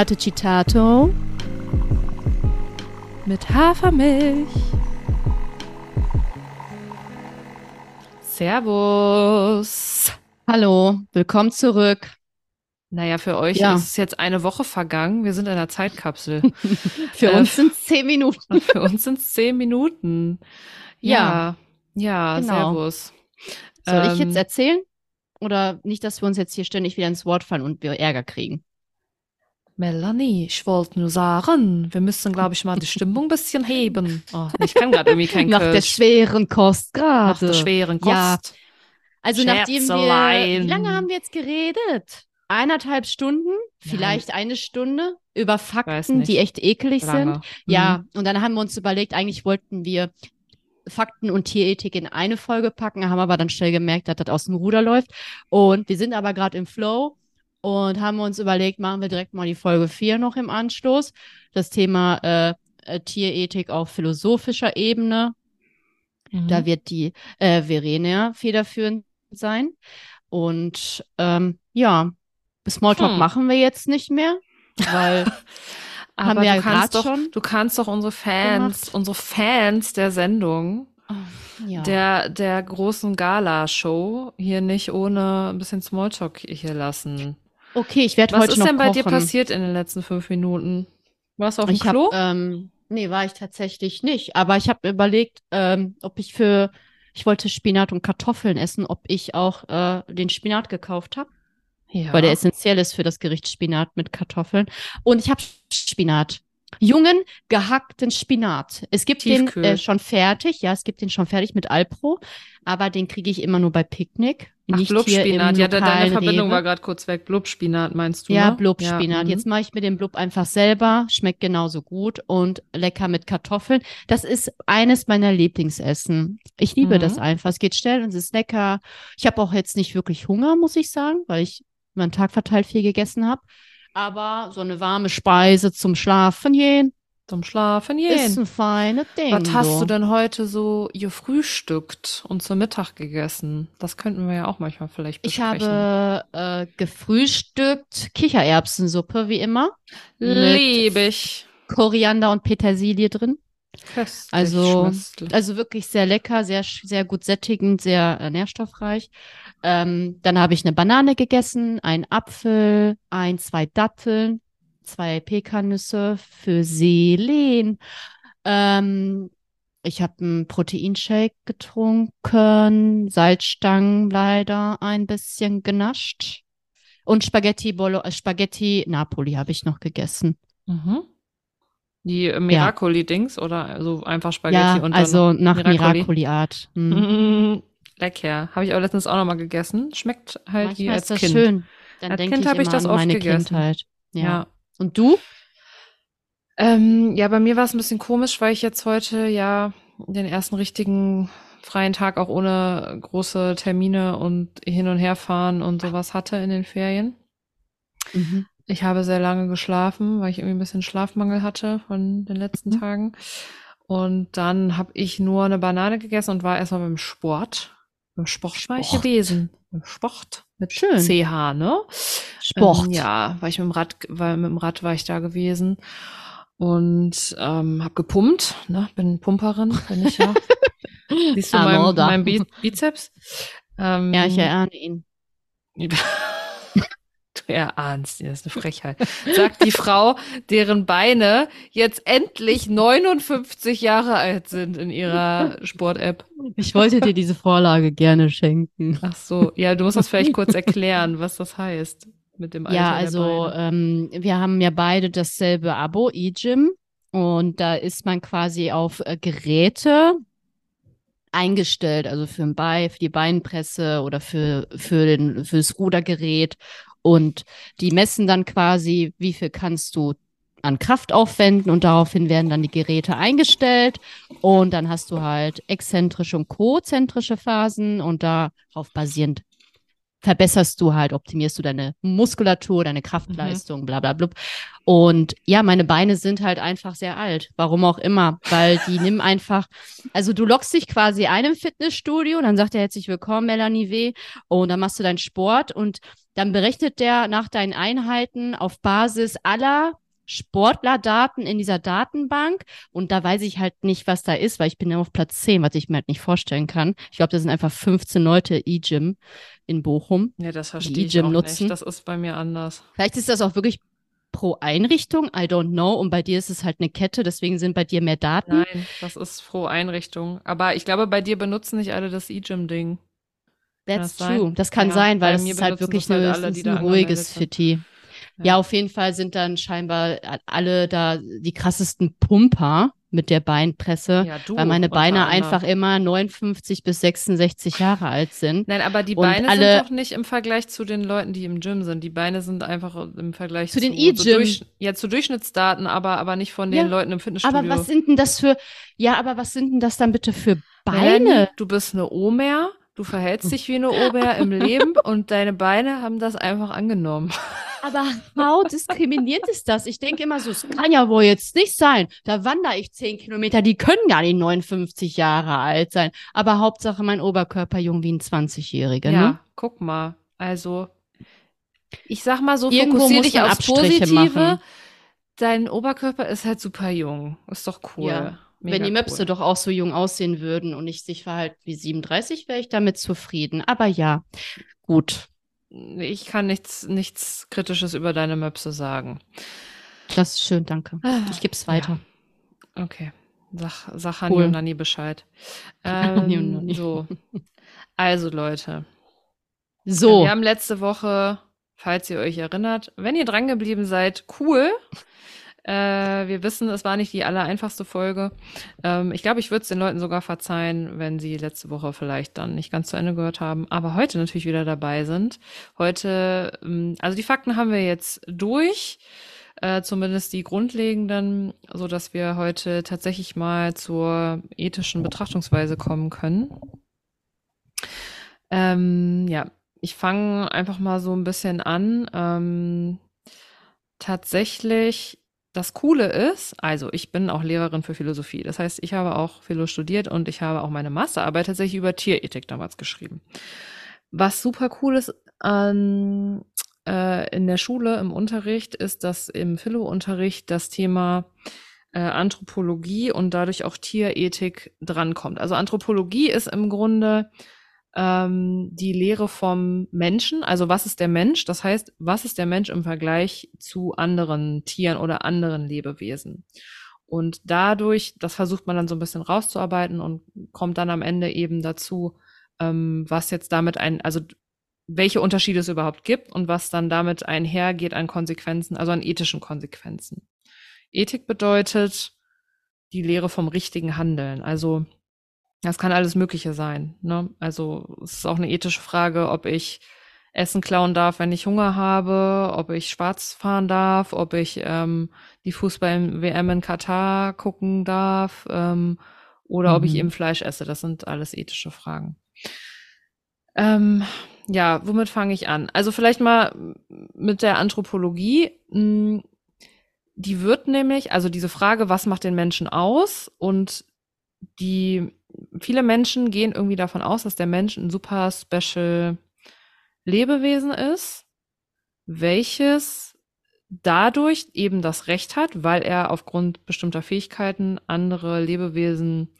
Latte Citato mit Hafermilch. Servus. Hallo, willkommen zurück. Naja, für euch Ja. ist jetzt eine Woche vergangen. Wir sind in einer Zeitkapsel. Für Äh, uns sind es zehn Minuten. für uns sind es zehn Minuten. Ja, ja, Genau. Servus. Soll ich Ähm, jetzt erzählen? Oder nicht, dass wir uns jetzt hier ständig wieder ins Wort fallen und wir Ärger kriegen? Melanie, ich wollte nur sagen, wir müssen, glaube ich, mal die Stimmung ein bisschen heben. Oh, ich kann gerade irgendwie kein Nach der Kölsch. schweren Kost Nach der gerade. schweren Kost. Ja. Also nachdem wir, wie lange haben wir jetzt geredet? Eineinhalb Stunden, vielleicht eine Stunde über Fakten, die echt eklig sind. Lange. Ja, Mhm. und dann haben wir uns überlegt, eigentlich wollten wir Fakten und Tierethik in eine Folge packen, haben aber dann schnell gemerkt, dass das aus dem Ruder läuft. Und wir sind aber gerade im Flow und haben uns überlegt, machen wir direkt mal die Folge 4 noch im Anschluss. Das Thema äh, äh, Tierethik auf philosophischer Ebene. Mhm. Da wird die äh, Verena federführend sein. Und ähm, ja, Smalltalk Hm. machen wir jetzt nicht mehr, weil haben Aber wir ja du kannst grad doch, schon du kannst doch unsere Fans, gemacht. unsere Fans der Sendung, ja. der, der großen Gala-Show hier nicht ohne ein bisschen Smalltalk hier lassen. Okay, ich werde Was heute ist noch denn bei kochen. dir passiert in den letzten fünf Minuten? Warst du auf dem Ich hab, Klo? ähm, nee, war ich tatsächlich nicht. Aber ich habe überlegt, ähm, ob ich für, ich wollte Spinat und Kartoffeln essen, ob ich auch äh, den Spinat gekauft habe, ja. weil der essentiell ist für das Gericht Spinat mit Kartoffeln. Und ich habe Spinat. Jungen gehackten Spinat. Es gibt Tiefkühl. den äh, schon fertig, ja, es gibt den schon fertig mit Alpro, aber den kriege ich immer nur bei Picknick, Ach, nicht Blubspinat. Ja, de- deine Verbindung Rewe. war gerade kurz weg. Blubspinat meinst du, Ja, ne? Blubspinat. mhm. Jetzt mache ich mir den Blub einfach selber. Schmeckt genauso gut und lecker mit Kartoffeln. Das ist eines meiner Lieblingsessen. Ich liebe Mhm. das einfach. Es geht schnell und es ist lecker. Ich habe auch jetzt nicht wirklich Hunger, muss ich sagen, weil ich meinen Tag verteilt viel gegessen habe. Aber so eine warme Speise zum Schlafen gehen Zum Schlafen ist gehen. ein feines Ding. Was hast so. du denn heute so gefrühstückt und zu Mittag gegessen? Das könnten wir ja auch manchmal vielleicht Ich besprechen. habe äh, gefrühstückt Kichererbsensuppe, wie immer. Liebe ich. Koriander und Petersilie drin. Köstlich, Also. Also wirklich sehr lecker, sehr, sehr gut sättigend, sehr äh, nährstoffreich. Ähm, dann habe ich eine Banane gegessen, einen Apfel, ein, zwei Datteln, zwei Pekannüsse für Selen. Ähm, ich habe einen Proteinshake getrunken, Salzstangen leider ein bisschen genascht. Und Spaghetti Bolo, äh, Spaghetti Napoli habe ich noch gegessen. Mhm. Die Miracoli-Dings oder also einfach Spaghetti ja, und dann also nach Miracoli. Miracoli-Art. Hm. Mhm. Lecker. Habe ich auch letztens auch nochmal gegessen. Schmeckt halt wie Manchmal als ist das Kind. schön. Dann Als Kind ich hab ich das oft meine gegessen. Kindheit. Ja. Ja. Und du? Ähm, ja, bei mir war es ein bisschen komisch, weil ich jetzt heute ja den ersten richtigen freien Tag auch ohne große Termine und hin und her fahren und sowas hatte in den Ferien. Mhm. Ich habe sehr lange geschlafen, weil ich irgendwie ein bisschen Schlafmangel hatte von den letzten Mhm. Tagen. Und dann habe ich nur eine Banane gegessen und war erstmal beim Sport. Beim Sport, war ich Sport. gewesen. Sport mit Schön. CH, ne? Sport. Ähm, ja, war ich mit dem Rad, weil mit dem Rad war ich da gewesen und ähm, habe gepumpt, ne? Bin Pumperin, bin ich ja. Siehst du Ah, meinen Molda. mein Bi Bizeps? Ähm, Ja, ich erahne ihn. Du erahnst ihn, das ist eine Frechheit. Sagt die Frau, deren Beine jetzt endlich 59 Jahre alt sind in ihrer Sport-App. Ich wollte dir diese Vorlage gerne schenken. Ach so, ja, du musst das vielleicht kurz erklären, was das heißt mit dem Alter Ja, also ähm, wir haben ja beide dasselbe Abo, eGym. Und da ist man quasi auf äh, Geräte eingestellt, also für ein Bein, für die Beinpresse oder für, für, den, für das Rudergerät. Und die messen dann quasi, wie viel kannst du an Kraft aufwenden und daraufhin werden dann die Geräte eingestellt. Und dann hast du halt exzentrische und konzentrische Phasen und darauf basierend verbesserst du halt, optimierst du deine Muskulatur, deine Kraftleistung, mhm. bla bla bla. Und ja, meine Beine sind halt einfach sehr alt. Warum auch immer. Weil die nehmen einfach, also du lockst dich quasi ein im Fitnessstudio, dann sagt er herzlich willkommen, Melanie W. Und dann machst du deinen Sport und dann berechnet der nach deinen Einheiten auf Basis aller Sportlerdaten in dieser Datenbank und da weiß ich halt nicht, was da ist, weil ich bin ja auf Platz 10, was ich mir halt nicht vorstellen kann. Ich glaube, das sind einfach 15 Leute E-Gym in Bochum. Ja, das verstehe ich auch nutzen. nicht. Das ist bei mir anders. Vielleicht ist das auch wirklich pro Einrichtung, I don't know. Und bei dir ist es halt eine Kette, deswegen sind bei dir mehr Daten. Nein, das ist pro Einrichtung. Aber ich glaube, bei dir benutzen nicht alle das E-Gym-Ding. That's das true. Sein? Das kann ja, sein, weil es ist halt wirklich halt eine, alle, ein ruhiges Fitti. Ja. auf jeden Fall sind dann scheinbar alle da die krassesten Pumper mit der Beinpresse, ja, du, weil meine Beine einfach immer 59 bis 66 Jahre alt sind. Nein, aber die Beine alle, sind doch nicht im Vergleich zu den Leuten, die im Gym sind. Die Beine sind einfach im Vergleich zu, zu den E-Gym. So ja, zu Durchschnittsdaten, aber, aber nicht von den ja, Leuten im Fitnessstudio. Aber was sind denn das für, ja, aber was sind denn das dann bitte für Beine? Melanie, du bist eine Omer, du verhältst dich wie eine Omer im Leben und deine Beine haben das einfach angenommen. Aber how diskriminiert ist das? Ich denke immer so, es kann ja wohl jetzt nicht sein. Da wandere ich zehn Kilometer, die können gar nicht 59 Jahre alt sein. Aber Hauptsache mein Oberkörper jung wie ein 20-Jähriger. Ja, ne? guck mal. Also, ich sag mal so, Irgendwo fokussier dich aufs Abstriche Positive. Machen. Dein Oberkörper ist halt super jung. Ist doch cool. Ja. Wenn die Möpse cool. doch auch so jung aussehen würden und ich sich verhalten wie 37, wäre ich damit zufrieden. Aber ja, gut ich kann nichts, nichts Kritisches über deine Möpse sagen. Das ist schön, danke. Ah, ich gebe es weiter. Ja. Okay. Sag, sag Hani cool. und Nani Bescheid. Ähm, so. Also, Leute. So. Wir haben letzte Woche, falls ihr euch erinnert, wenn ihr drangeblieben seid, cool. Äh, wir wissen, es war nicht die allereinfachste Folge. Ähm, ich glaube, ich würde es den Leuten sogar verzeihen, wenn sie letzte Woche vielleicht dann nicht ganz zu Ende gehört haben, aber heute natürlich wieder dabei sind. Heute, ähm, also die Fakten haben wir jetzt durch. Äh, zumindest die grundlegenden, so dass wir heute tatsächlich mal zur ethischen Betrachtungsweise kommen können. Ähm, ja, ich fange einfach mal so ein bisschen an. Ähm, tatsächlich das Coole ist, also ich bin auch Lehrerin für Philosophie. Das heißt, ich habe auch Philo studiert und ich habe auch meine Masterarbeit tatsächlich über Tierethik damals geschrieben. Was super cool ist an, äh, in der Schule im Unterricht, ist, dass im Philo-Unterricht das Thema äh, Anthropologie und dadurch auch Tierethik drankommt. Also Anthropologie ist im Grunde ähm, die Lehre vom Menschen. Also was ist der Mensch? Das heißt, was ist der Mensch im Vergleich zu anderen Tieren oder anderen Lebewesen? Und dadurch, das versucht man dann so ein bisschen rauszuarbeiten und kommt dann am Ende eben dazu, ähm, was jetzt damit ein, also welche Unterschiede es überhaupt gibt und was dann damit einhergeht an Konsequenzen, also an ethischen Konsequenzen. Ethik bedeutet die Lehre vom richtigen Handeln. Also das kann alles Mögliche sein. Ne? Also es ist auch eine ethische Frage, ob ich Essen klauen darf, wenn ich Hunger habe, ob ich schwarz fahren darf, ob ich ähm, die Fußball-WM in Katar gucken darf ähm, oder mhm. ob ich mhm. eben Fleisch esse. Das sind alles ethische Fragen. Ähm, ja, womit fange ich an? Also vielleicht mal mit der Anthropologie. Hm, die wird nämlich, also diese Frage, was macht den Menschen aus? Und die viele Menschen gehen irgendwie davon aus, dass der Mensch ein super special Lebewesen ist, welches dadurch eben das Recht hat, weil er aufgrund bestimmter Fähigkeiten andere Lebewesen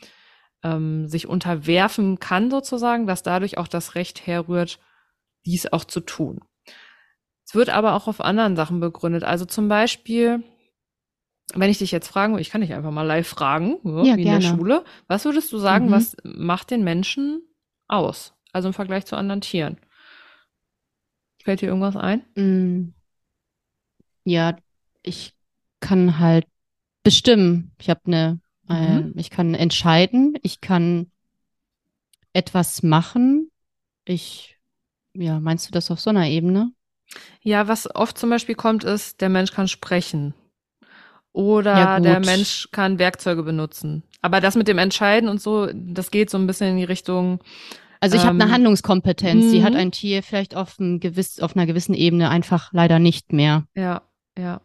ähm, sich unterwerfen kann, sozusagen, dass dadurch auch das Recht herrührt, dies auch zu tun. Es wird aber auch auf anderen Sachen begründet. Also zum Beispiel wenn ich dich jetzt fragen, ich kann dich einfach mal live fragen, so, ja, wie gerne. in der Schule, was würdest du sagen, mhm. was macht den Menschen aus? Also im Vergleich zu anderen Tieren. Fällt dir irgendwas ein? Mm. Ja, ich kann halt bestimmen. Ich habe eine, äh, mhm. ich kann entscheiden, ich kann etwas machen. Ich, ja, meinst du das auf so einer Ebene? Ja, was oft zum Beispiel kommt, ist, der Mensch kann sprechen. Oder ja, der Mensch kann Werkzeuge benutzen. Aber das mit dem Entscheiden und so, das geht so ein bisschen in die Richtung, Also ich habe eine Ähm, Handlungskompetenz, die hat mhm. ein Tier vielleicht auf, ein gewiss, auf einer gewissen Ebene einfach leider nicht mehr. Ja, ja.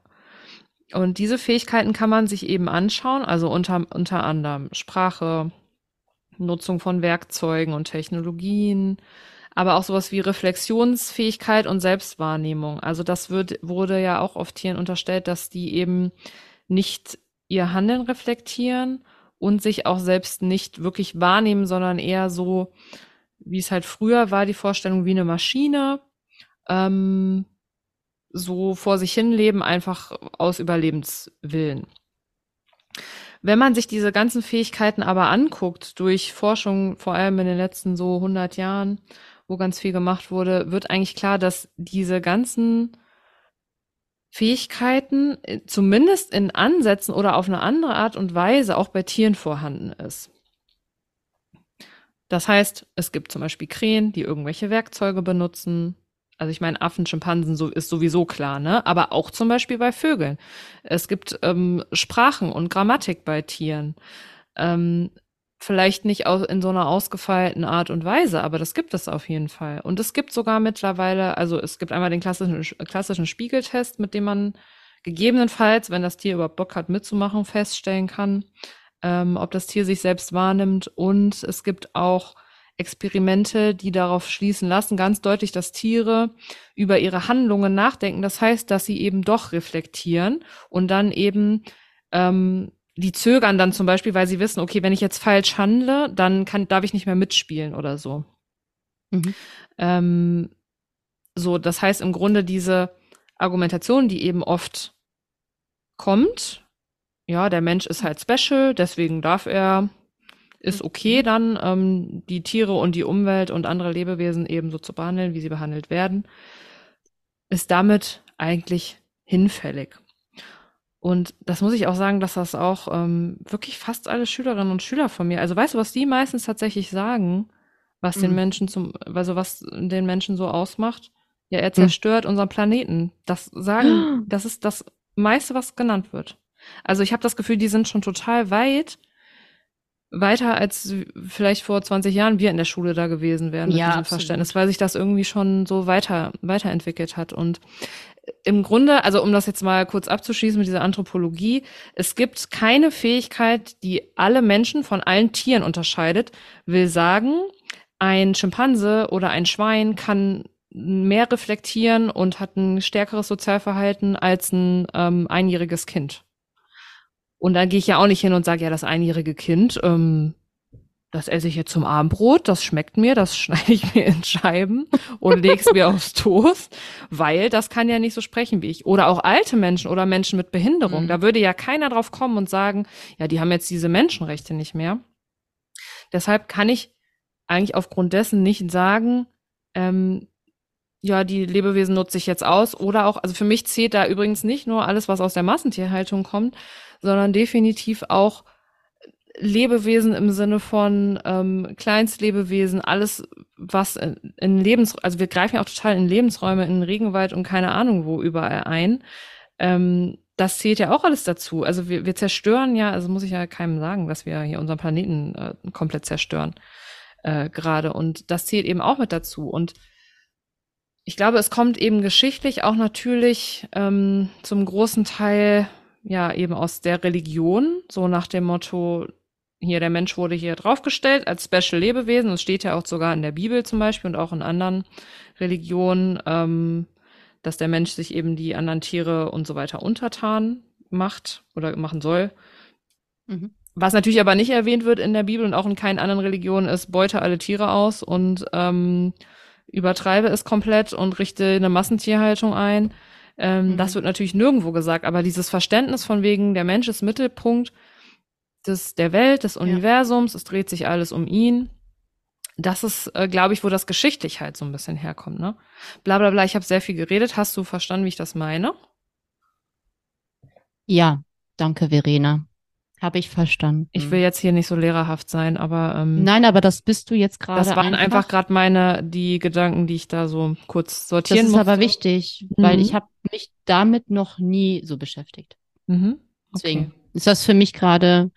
Und diese Fähigkeiten kann man sich eben anschauen, also unter, unter anderem Sprache, Nutzung von Werkzeugen und Technologien, aber auch sowas wie Reflexionsfähigkeit und Selbstwahrnehmung. Also das wird, wurde ja auch oft Tieren unterstellt, dass die eben nicht ihr Handeln reflektieren und sich auch selbst nicht wirklich wahrnehmen, sondern eher so, wie es halt früher war, die Vorstellung wie eine Maschine, ähm, so vor sich hin leben, einfach aus Überlebenswillen. Wenn man sich diese ganzen Fähigkeiten aber anguckt, durch Forschung, vor allem in den letzten so 100 Jahren, wo ganz viel gemacht wurde, wird eigentlich klar, dass diese ganzen Fähigkeiten äh, zumindest in Ansätzen oder auf eine andere Art und Weise auch bei Tieren vorhanden ist. Das heißt, es gibt zum Beispiel Krähen, die irgendwelche Werkzeuge benutzen. Also ich meine, Affen, Schimpansen so, ist sowieso klar, ne? Aber auch zum Beispiel bei Vögeln. Es gibt ähm, Sprachen und Grammatik bei Tieren. Ähm, vielleicht nicht in so einer ausgefeilten Art und Weise, aber das gibt es auf jeden Fall. Und es gibt sogar mittlerweile, also es gibt einmal den klassischen, klassischen Spiegeltest, mit dem man gegebenenfalls, wenn das Tier überhaupt Bock hat mitzumachen, feststellen kann, ähm, ob das Tier sich selbst wahrnimmt. Und es gibt auch Experimente, die darauf schließen lassen, ganz deutlich, dass Tiere über ihre Handlungen nachdenken. Das heißt, dass sie eben doch reflektieren und dann eben ähm, die zögern dann zum Beispiel, weil sie wissen, okay, wenn ich jetzt falsch handle, dann kann, darf ich nicht mehr mitspielen oder so. Mhm. Ähm, so, das heißt im Grunde diese Argumentation, die eben oft kommt, ja, der Mensch ist halt special, deswegen darf er, ist okay dann, ähm, die Tiere und die Umwelt und andere Lebewesen ebenso zu behandeln, wie sie behandelt werden, ist damit eigentlich hinfällig. Und das muss ich auch sagen, dass das auch ähm, wirklich fast alle Schülerinnen und Schüler von mir, also weißt du, was die meistens tatsächlich sagen, was den Mhm. Menschen zum, also was den Menschen so ausmacht? Ja, er zerstört unseren Planeten. Das sagen, das ist das meiste, was genannt wird. Also ich habe das Gefühl, die sind schon total weit, weiter als vielleicht vor 20 Jahren wir in der Schule da gewesen wären mit Ja, diesem absolut. Verständnis, weil sich das irgendwie schon so weiter, weiterentwickelt hat. Und im Grunde, also um das jetzt mal kurz abzuschließen mit dieser Anthropologie, es gibt keine Fähigkeit, die alle Menschen von allen Tieren unterscheidet, will sagen, ein Schimpanse oder ein Schwein kann mehr reflektieren und hat ein stärkeres Sozialverhalten als ein ähm, einjähriges Kind. Und dann gehe ich ja auch nicht hin und sage, ja, das einjährige Kind, ähm, das esse ich jetzt zum Abendbrot, das schmeckt mir, das schneide ich mir in Scheiben und leg's mir aufs Toast, weil das kann ja nicht so sprechen wie ich. Oder auch alte Menschen oder Menschen mit Behinderung. Mhm. Da würde ja keiner drauf kommen und sagen, ja, die haben jetzt diese Menschenrechte nicht mehr. Deshalb kann ich eigentlich aufgrund dessen nicht sagen, ähm, ja, die Lebewesen nutze ich jetzt aus. Oder auch, also für mich zählt da übrigens nicht nur alles, was aus der Massentierhaltung kommt, sondern definitiv auch Lebewesen im Sinne von ähm, Kleinstlebewesen, alles, was in, in Lebens, also wir greifen ja auch total in Lebensräume, in Regenwald und keine Ahnung wo überall ein. Ähm, das zählt ja auch alles dazu. Also wir, wir zerstören ja, also muss ich ja keinem sagen, dass wir hier unseren Planeten äh, komplett zerstören äh, gerade. Und das zählt eben auch mit dazu. Und ich glaube, es kommt eben geschichtlich auch natürlich ähm, zum großen Teil ja eben aus der Religion, so nach dem Motto, hier der Mensch wurde hier draufgestellt als Special Lebewesen. Es steht ja auch sogar in der Bibel zum Beispiel und auch in anderen Religionen, ähm, dass der Mensch sich eben die anderen Tiere und so weiter untertan macht oder machen soll. Mhm. Was natürlich aber nicht erwähnt wird in der Bibel und auch in keinen anderen Religionen ist, beute alle Tiere aus und ähm, übertreibe es komplett und richte eine Massentierhaltung ein. Ähm, Mhm. Das wird natürlich nirgendwo gesagt, aber dieses Verständnis von wegen, der Mensch ist Mittelpunkt des, der Welt, des Universums, es dreht sich alles um ihn. Das ist, äh, glaube ich, wo das geschichtlich halt so ein bisschen herkommt, ne? Bla bla bla, ich habe sehr viel geredet. Hast du verstanden, wie ich das meine? Ja, danke, Verena. Habe ich verstanden. Ich will jetzt hier nicht so lehrerhaft sein, aber ähm, Nein, aber das bist du jetzt gerade das waren einfach gerade meine, die Gedanken, die ich da so kurz Das sortieren ist musste. aber wichtig, weil Mhm. ich habe mich damit noch nie so beschäftigt. Mhm. Deswegen Okay. Ist das für mich gerade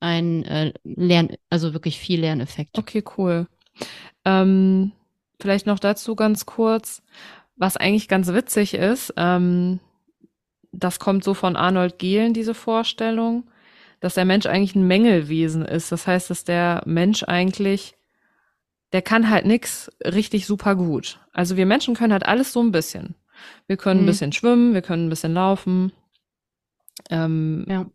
ein äh, Lern, also wirklich viel Lerneffekt. Okay, cool. Ähm, vielleicht noch dazu ganz kurz, was eigentlich ganz witzig ist, ähm, das kommt so von Arnold Gehlen, diese Vorstellung, dass der Mensch eigentlich ein Mängelwesen ist. Das heißt, dass der Mensch eigentlich, der kann halt nix richtig super gut. Also wir Menschen können halt alles so ein bisschen. Wir können mhm. ein bisschen schwimmen, wir können ein bisschen laufen. Ähm, ja.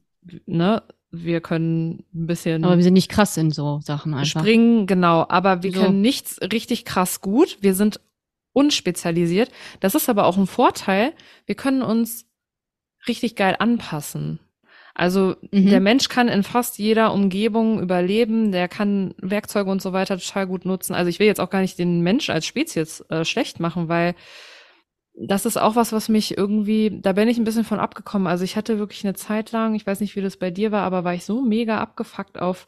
Ne? Wir können ein bisschen. Aber wir sind nicht krass in so Sachen einfach. Springen, genau. Aber wir so. können nichts richtig krass gut. Wir sind unspezialisiert. Das ist aber auch ein Vorteil. Wir können uns richtig geil anpassen. Also mhm. der Mensch kann in fast jeder Umgebung überleben, der kann Werkzeuge und so weiter total gut nutzen. Also ich will jetzt auch gar nicht den Mensch als Spezies äh, schlecht machen, weil das ist auch was, was mich irgendwie, da bin ich ein bisschen von abgekommen. Also ich hatte wirklich eine Zeit lang, ich weiß nicht, wie das bei dir war, aber war ich so mega abgefuckt auf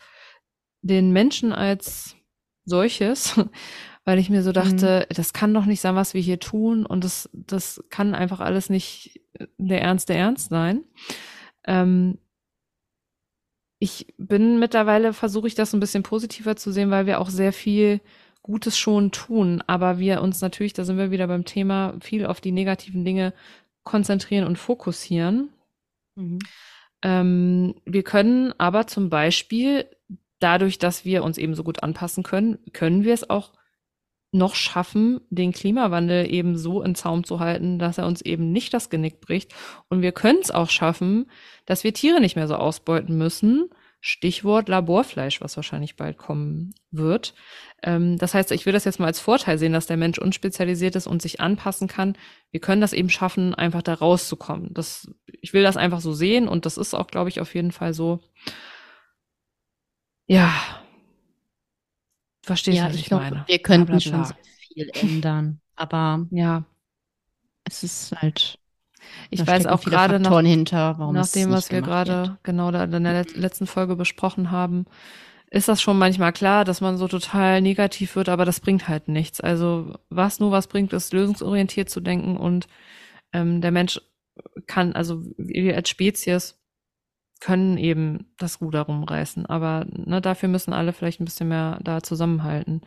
den Menschen als solches, weil ich mir so dachte, mhm. das kann doch nicht sein, was wir hier tun und das, das kann einfach alles nicht der Ernst der Ernst sein. Ähm, ich bin mittlerweile, versuche ich das ein bisschen positiver zu sehen, weil wir auch sehr viel Gutes schon tun, aber wir uns natürlich, da sind wir wieder beim Thema, viel auf die negativen Dinge konzentrieren und fokussieren. Mhm. Ähm, wir können aber zum Beispiel dadurch, dass wir uns eben so gut anpassen können, können wir es auch noch schaffen, den Klimawandel eben so in Zaum zu halten, dass er uns eben nicht das Genick bricht. Und wir können es auch schaffen, dass wir Tiere nicht mehr so ausbeuten müssen. Stichwort Laborfleisch, was wahrscheinlich bald kommen wird. Ähm, das heißt, ich will das jetzt mal als Vorteil sehen, dass der Mensch unspezialisiert ist und sich anpassen kann. Wir können das eben schaffen, einfach da rauszukommen. Das, ich will das einfach so sehen und das ist auch, glaube ich, auf jeden Fall so. Ja, Verstehst du, ja, was ich, ich glaub, meine? Wir könnten schon sehr viel ändern, aber ja, es ist halt. Ich weiß auch gerade nach, hinter, nach dem, was wir gerade genau da in der letzten Folge besprochen haben, ist das schon manchmal klar, dass man so total negativ wird, aber das bringt halt nichts. Also was nur was bringt, ist lösungsorientiert zu denken und ähm, der Mensch kann, also wir als Spezies können eben das Ruder rumreißen. Aber ne, dafür müssen alle vielleicht ein bisschen mehr da zusammenhalten.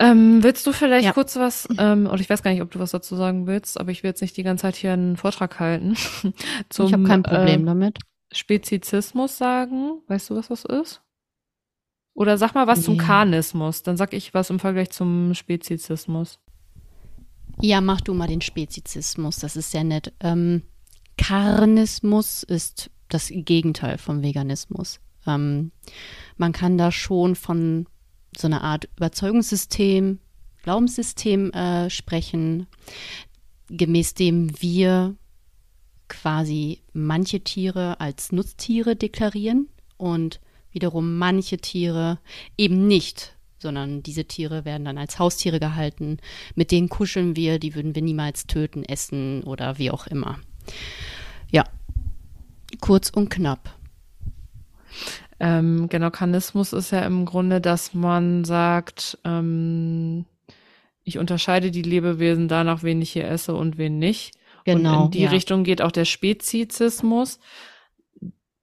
Ähm, willst du vielleicht ja. kurz was, ähm, oder ich weiß gar nicht, ob du was dazu sagen willst, aber ich will jetzt nicht die ganze Zeit hier einen Vortrag halten. zum, ich habe kein Problem äh, damit. Spezizismus sagen. Weißt du, was das ist? Oder sag mal was nee. zum Karnismus. Dann sag ich was im Vergleich zum Spezizismus. Ja, mach du mal den Spezizismus. Das ist sehr nett. Ähm, Karnismus ist das Gegenteil vom Veganismus. Ähm, man kann da schon von so einer Art Überzeugungssystem, Glaubenssystem äh, sprechen, gemäß dem wir quasi manche Tiere als Nutztiere deklarieren und wiederum manche Tiere eben nicht, sondern diese Tiere werden dann als Haustiere gehalten. Mit denen kuscheln wir, die würden wir niemals töten, essen oder wie auch immer. Ja, Kurz und knapp. Ähm, genau, Kanismus ist ja im Grunde, dass man sagt, ähm, ich unterscheide die Lebewesen danach, wen ich hier esse und wen nicht. Genau. Und in die ja. Richtung geht auch der Spezizismus.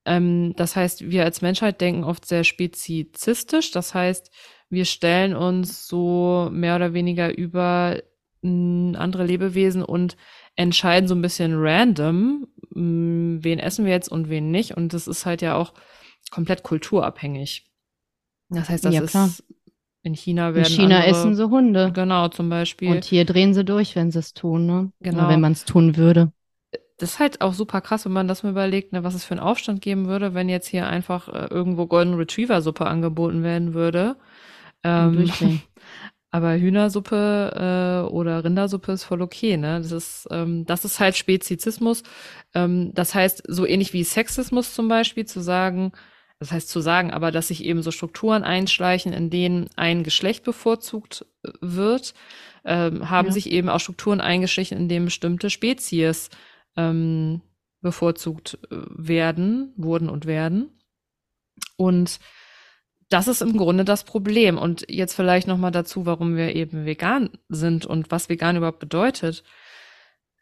Ähm, das heißt, wir als Menschheit denken oft sehr spezizistisch. Das heißt, wir stellen uns so mehr oder weniger über mh, andere Lebewesen und entscheiden so ein bisschen random, mh, mm, wen essen wir jetzt und wen nicht. Und das ist halt ja auch komplett kulturabhängig. Das heißt, das ja, ist klar. in China werden. In China andere, essen sie Hunde. Genau, zum Beispiel. Und hier drehen sie durch, wenn sie es tun, ne? Genau. Oder wenn man es tun würde. Das ist halt auch super krass, wenn man das mal überlegt, ne, was es für einen Aufstand geben würde, wenn jetzt hier einfach äh, irgendwo Golden Retriever Suppe angeboten werden würde. Ähm, Aber Hühnersuppe äh, oder Rindersuppe ist voll okay, ne? Das ist, ähm, das ist halt Spezizismus. Ähm, das heißt, so ähnlich wie Sexismus zum Beispiel, zu sagen, das heißt zu sagen, aber dass sich eben so Strukturen einschleichen, in denen ein Geschlecht bevorzugt äh, wird, ähm, haben ja. sich eben auch Strukturen eingeschlichen, in denen bestimmte Spezies ähm, bevorzugt äh, werden, wurden und werden. Und das ist im Grunde das Problem. Und jetzt vielleicht noch mal dazu, warum wir eben vegan sind und was vegan überhaupt bedeutet.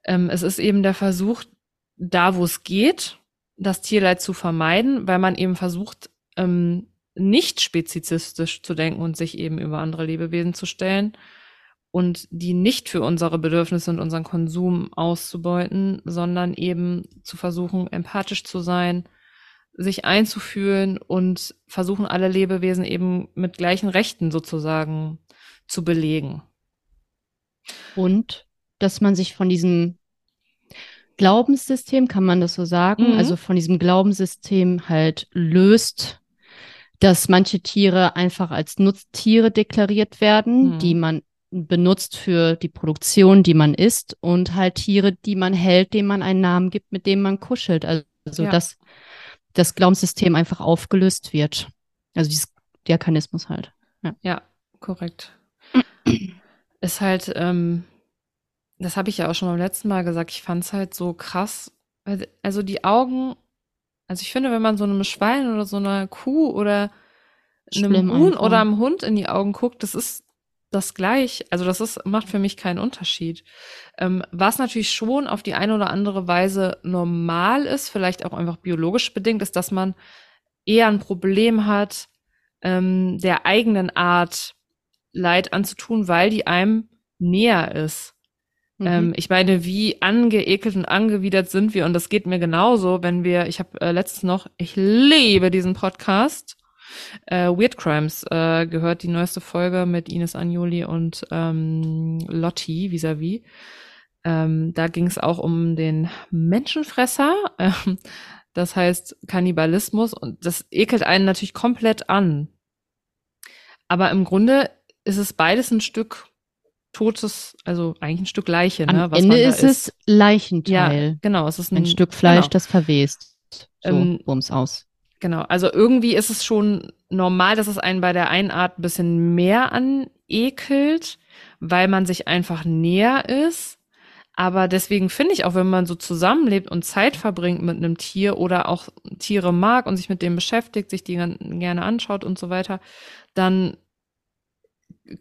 Ähm, es ist eben der Versuch, da wo es geht, das Tierleid zu vermeiden, weil man eben versucht, ähm, nicht spezifistisch zu denken und sich eben über andere Lebewesen zu stellen und die nicht für unsere Bedürfnisse und unseren Konsum auszubeuten, sondern eben zu versuchen, empathisch zu sein, sich einzufühlen und versuchen, alle Lebewesen eben mit gleichen Rechten sozusagen zu belegen. Und dass man sich von diesem Glaubenssystem, kann man das so sagen, Mhm. also von diesem Glaubenssystem halt löst, dass manche Tiere einfach als Nutztiere deklariert werden, Mhm. die man benutzt für die Produktion, die man isst, und halt Tiere, die man hält, denen man einen Namen gibt, mit dem man kuschelt. Also, Ja. dass das Glaubenssystem einfach aufgelöst wird. Also dieses Diakonismus halt. Ja, korrekt. Ist halt, ähm, das habe ich ja auch schon beim letzten Mal gesagt, ich fand es halt so krass. weil- Also die Augen, also ich finde, wenn man so einem Schwein oder so einer Kuh oder einem Schlimm Huhn einfach. oder einem Hund in die Augen guckt, das ist das gleich. Also das ist, macht für mich keinen Unterschied. Ähm, was natürlich schon auf die eine oder andere Weise normal ist, vielleicht auch einfach biologisch bedingt, ist, dass man eher ein Problem hat, ähm, der eigenen Art Leid anzutun, weil die einem näher ist. Mhm. Ähm, ich meine, wie angeekelt und angewidert sind wir und das geht mir genauso, wenn wir, ich habe äh, letztens noch, ich liebe diesen Podcast, äh, Weird Crimes äh, gehört, die neueste Folge mit Ines Anjoli und ähm, Lotti vis-à-vis. Ähm, da ging es auch um den Menschenfresser, ähm, das heißt Kannibalismus und das ekelt einen natürlich komplett an. Aber im Grunde ist es beides ein Stück totes, also eigentlich ein Stück Leiche, ne, Am was Ende ist es Leichenteil. Ja, genau, es ist ein, ein Stück Fleisch, genau. das verwest. So, Ähm, bums aus. Genau, also irgendwie ist es schon normal, dass es einen bei der einen Art ein bisschen mehr anekelt, weil man sich einfach näher ist. Aber deswegen finde ich auch, wenn man so zusammenlebt und Zeit verbringt mit einem Tier oder auch Tiere mag und sich mit dem beschäftigt, sich die gerne anschaut und so weiter, dann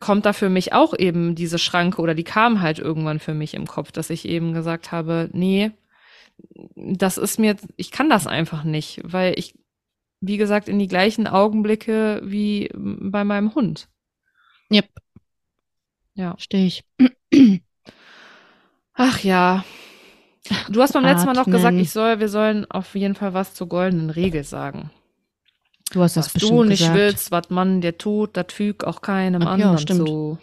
kommt da für mich auch eben diese Schranke oder die kam halt irgendwann für mich im Kopf, dass ich eben gesagt habe, nee, das ist mir, ich kann das einfach nicht, weil ich, wie gesagt, in die gleichen Augenblicke wie bei meinem Hund. Yep, Ja. verstehe ich. Ach ja. Du hast beim letzten Mal noch gesagt, Atmen. ich soll, wir sollen auf jeden Fall was zur goldenen Regel sagen. Du hast das Was bestimmt du nicht gesagt. willst, was man dir tut, das füg auch keinem Ach ja, anderen stimmt. zu.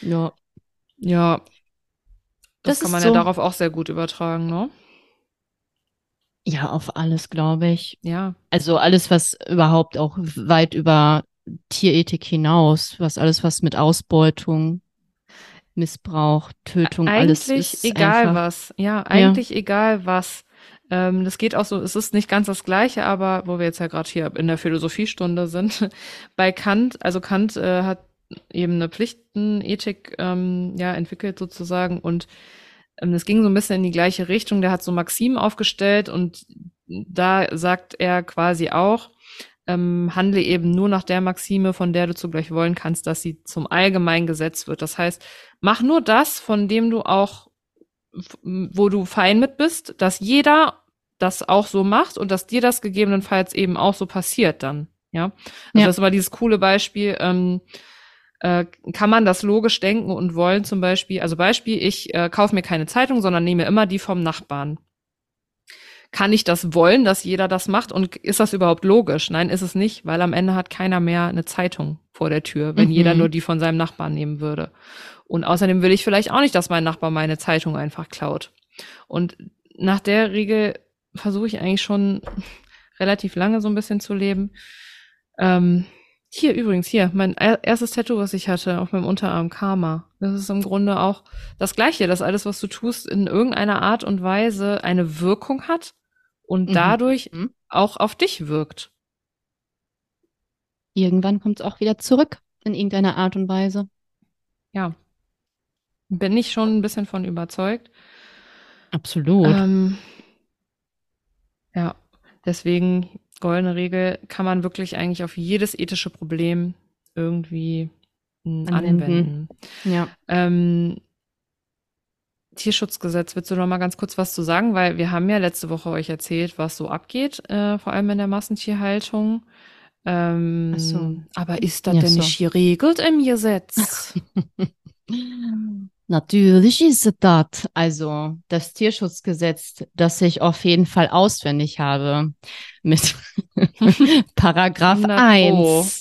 Ja. Ja. Das, Das kann man so. ja darauf auch sehr gut übertragen, ne? ja, auf alles, glaube ich. Ja. Also alles, was überhaupt auch weit über Tierethik hinaus, was alles, was mit Ausbeutung, Missbrauch, Tötung, alles Eigentlich ist egal einfach, was. Ja, eigentlich egal was. Ähm, das geht auch so, es ist nicht ganz das Gleiche, aber wo wir jetzt ja gerade hier in der Philosophiestunde sind, bei Kant, also Kant äh, hat eben eine Pflichtenethik ähm, ja, entwickelt sozusagen und ähm, es ging so ein bisschen in die gleiche Richtung. Der hat so Maximen aufgestellt und da sagt er quasi auch, ähm, handle eben nur nach der Maxime, von der du zugleich wollen kannst, dass sie zum allgemeinen Gesetz wird. Das heißt, mach nur das, von dem du auch, wo du fein mit bist, dass jeder das auch so macht und dass dir das gegebenenfalls eben auch so passiert dann. Ja. Also Ja. das war dieses coole Beispiel, ähm, äh, kann man das logisch denken und wollen zum Beispiel, also Beispiel, ich äh, kaufe mir keine Zeitung, sondern nehme immer die vom Nachbarn. Kann ich das wollen, dass jeder das macht? Und ist das überhaupt logisch? Nein, ist es nicht, weil am Ende hat keiner mehr eine Zeitung vor der Tür, wenn Mhm. jeder nur die von seinem Nachbarn nehmen würde. Und außerdem will ich vielleicht auch nicht, dass mein Nachbar meine Zeitung einfach klaut. Und nach der Regel versuche ich eigentlich schon relativ lange so ein bisschen zu leben. Ähm, hier übrigens, hier, mein er- erstes Tattoo, was ich hatte, auf meinem Unterarm, Karma. Das ist im Grunde auch das Gleiche, dass alles, was du tust, in irgendeiner Art und Weise eine Wirkung hat und Mhm. dadurch Mhm. auch auf dich wirkt. irgendwann kommt es auch wieder zurück in irgendeiner Art und Weise. Ja. Bin ich schon ein bisschen von überzeugt. Absolut. Ähm, deswegen goldene Regel kann man wirklich eigentlich auf jedes ethische Problem irgendwie mh, Anwenden. anwenden. ja. Ähm, Tierschutzgesetz, willst du noch mal ganz kurz was zu sagen? Weil wir haben ja letzte Woche euch erzählt, was so abgeht, äh, vor allem in der Massentierhaltung. Ähm, so. Aber ist das Ja, denn so. nicht geregelt im Gesetz? Natürlich ist es das. Also das Tierschutzgesetz, das ich auf jeden Fall auswendig habe, mit Paragraph 100 Pro. 1.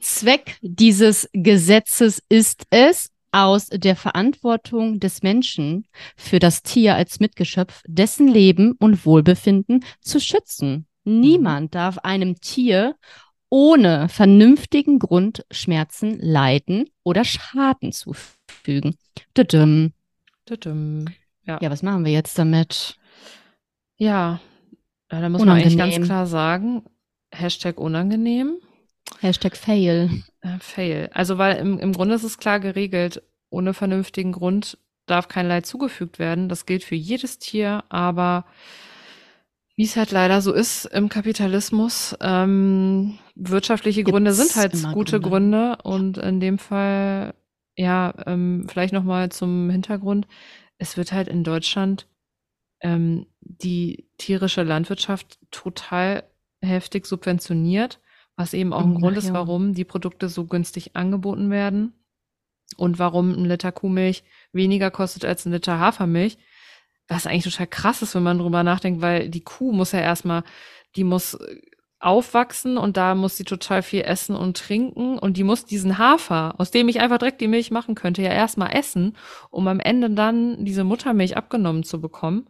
Zweck dieses Gesetzes ist es, aus der Verantwortung des Menschen für das Tier als Mitgeschöpf dessen Leben und Wohlbefinden zu schützen. Niemand darf einem Tier ohne vernünftigen Grund Schmerzen, Leiden oder Schaden zufügen. Tudum. Tudum. Ja, was machen wir jetzt damit? Ja, ja, da muss man eigentlich ganz Unangenehm. klar sagen, Hashtag unangenehm, Hashtag Fail. äh, fail. Also weil im, im Grunde ist es klar geregelt, ohne vernünftigen Grund darf kein Leid zugefügt werden. Das gilt für jedes Tier, aber wie es halt leider so ist im Kapitalismus, ähm, wirtschaftliche Gründe Gibt's sind halt gute Gründe. Gründe und in dem Fall, ja, ähm, vielleicht nochmal zum Hintergrund. Es wird halt in Deutschland ähm, die tierische Landwirtschaft total heftig subventioniert, was eben auch ein Ach Grund ist, ja. warum die Produkte so günstig angeboten werden und warum ein Liter Kuhmilch weniger kostet als ein Liter Hafermilch. Was eigentlich total krass ist, wenn man drüber nachdenkt, weil die Kuh muss ja erstmal, die muss äh, aufwachsen und da muss sie total viel essen und trinken und die muss diesen Hafer, aus dem ich einfach direkt die Milch machen könnte, ja erstmal essen, um am Ende dann diese Muttermilch abgenommen zu bekommen.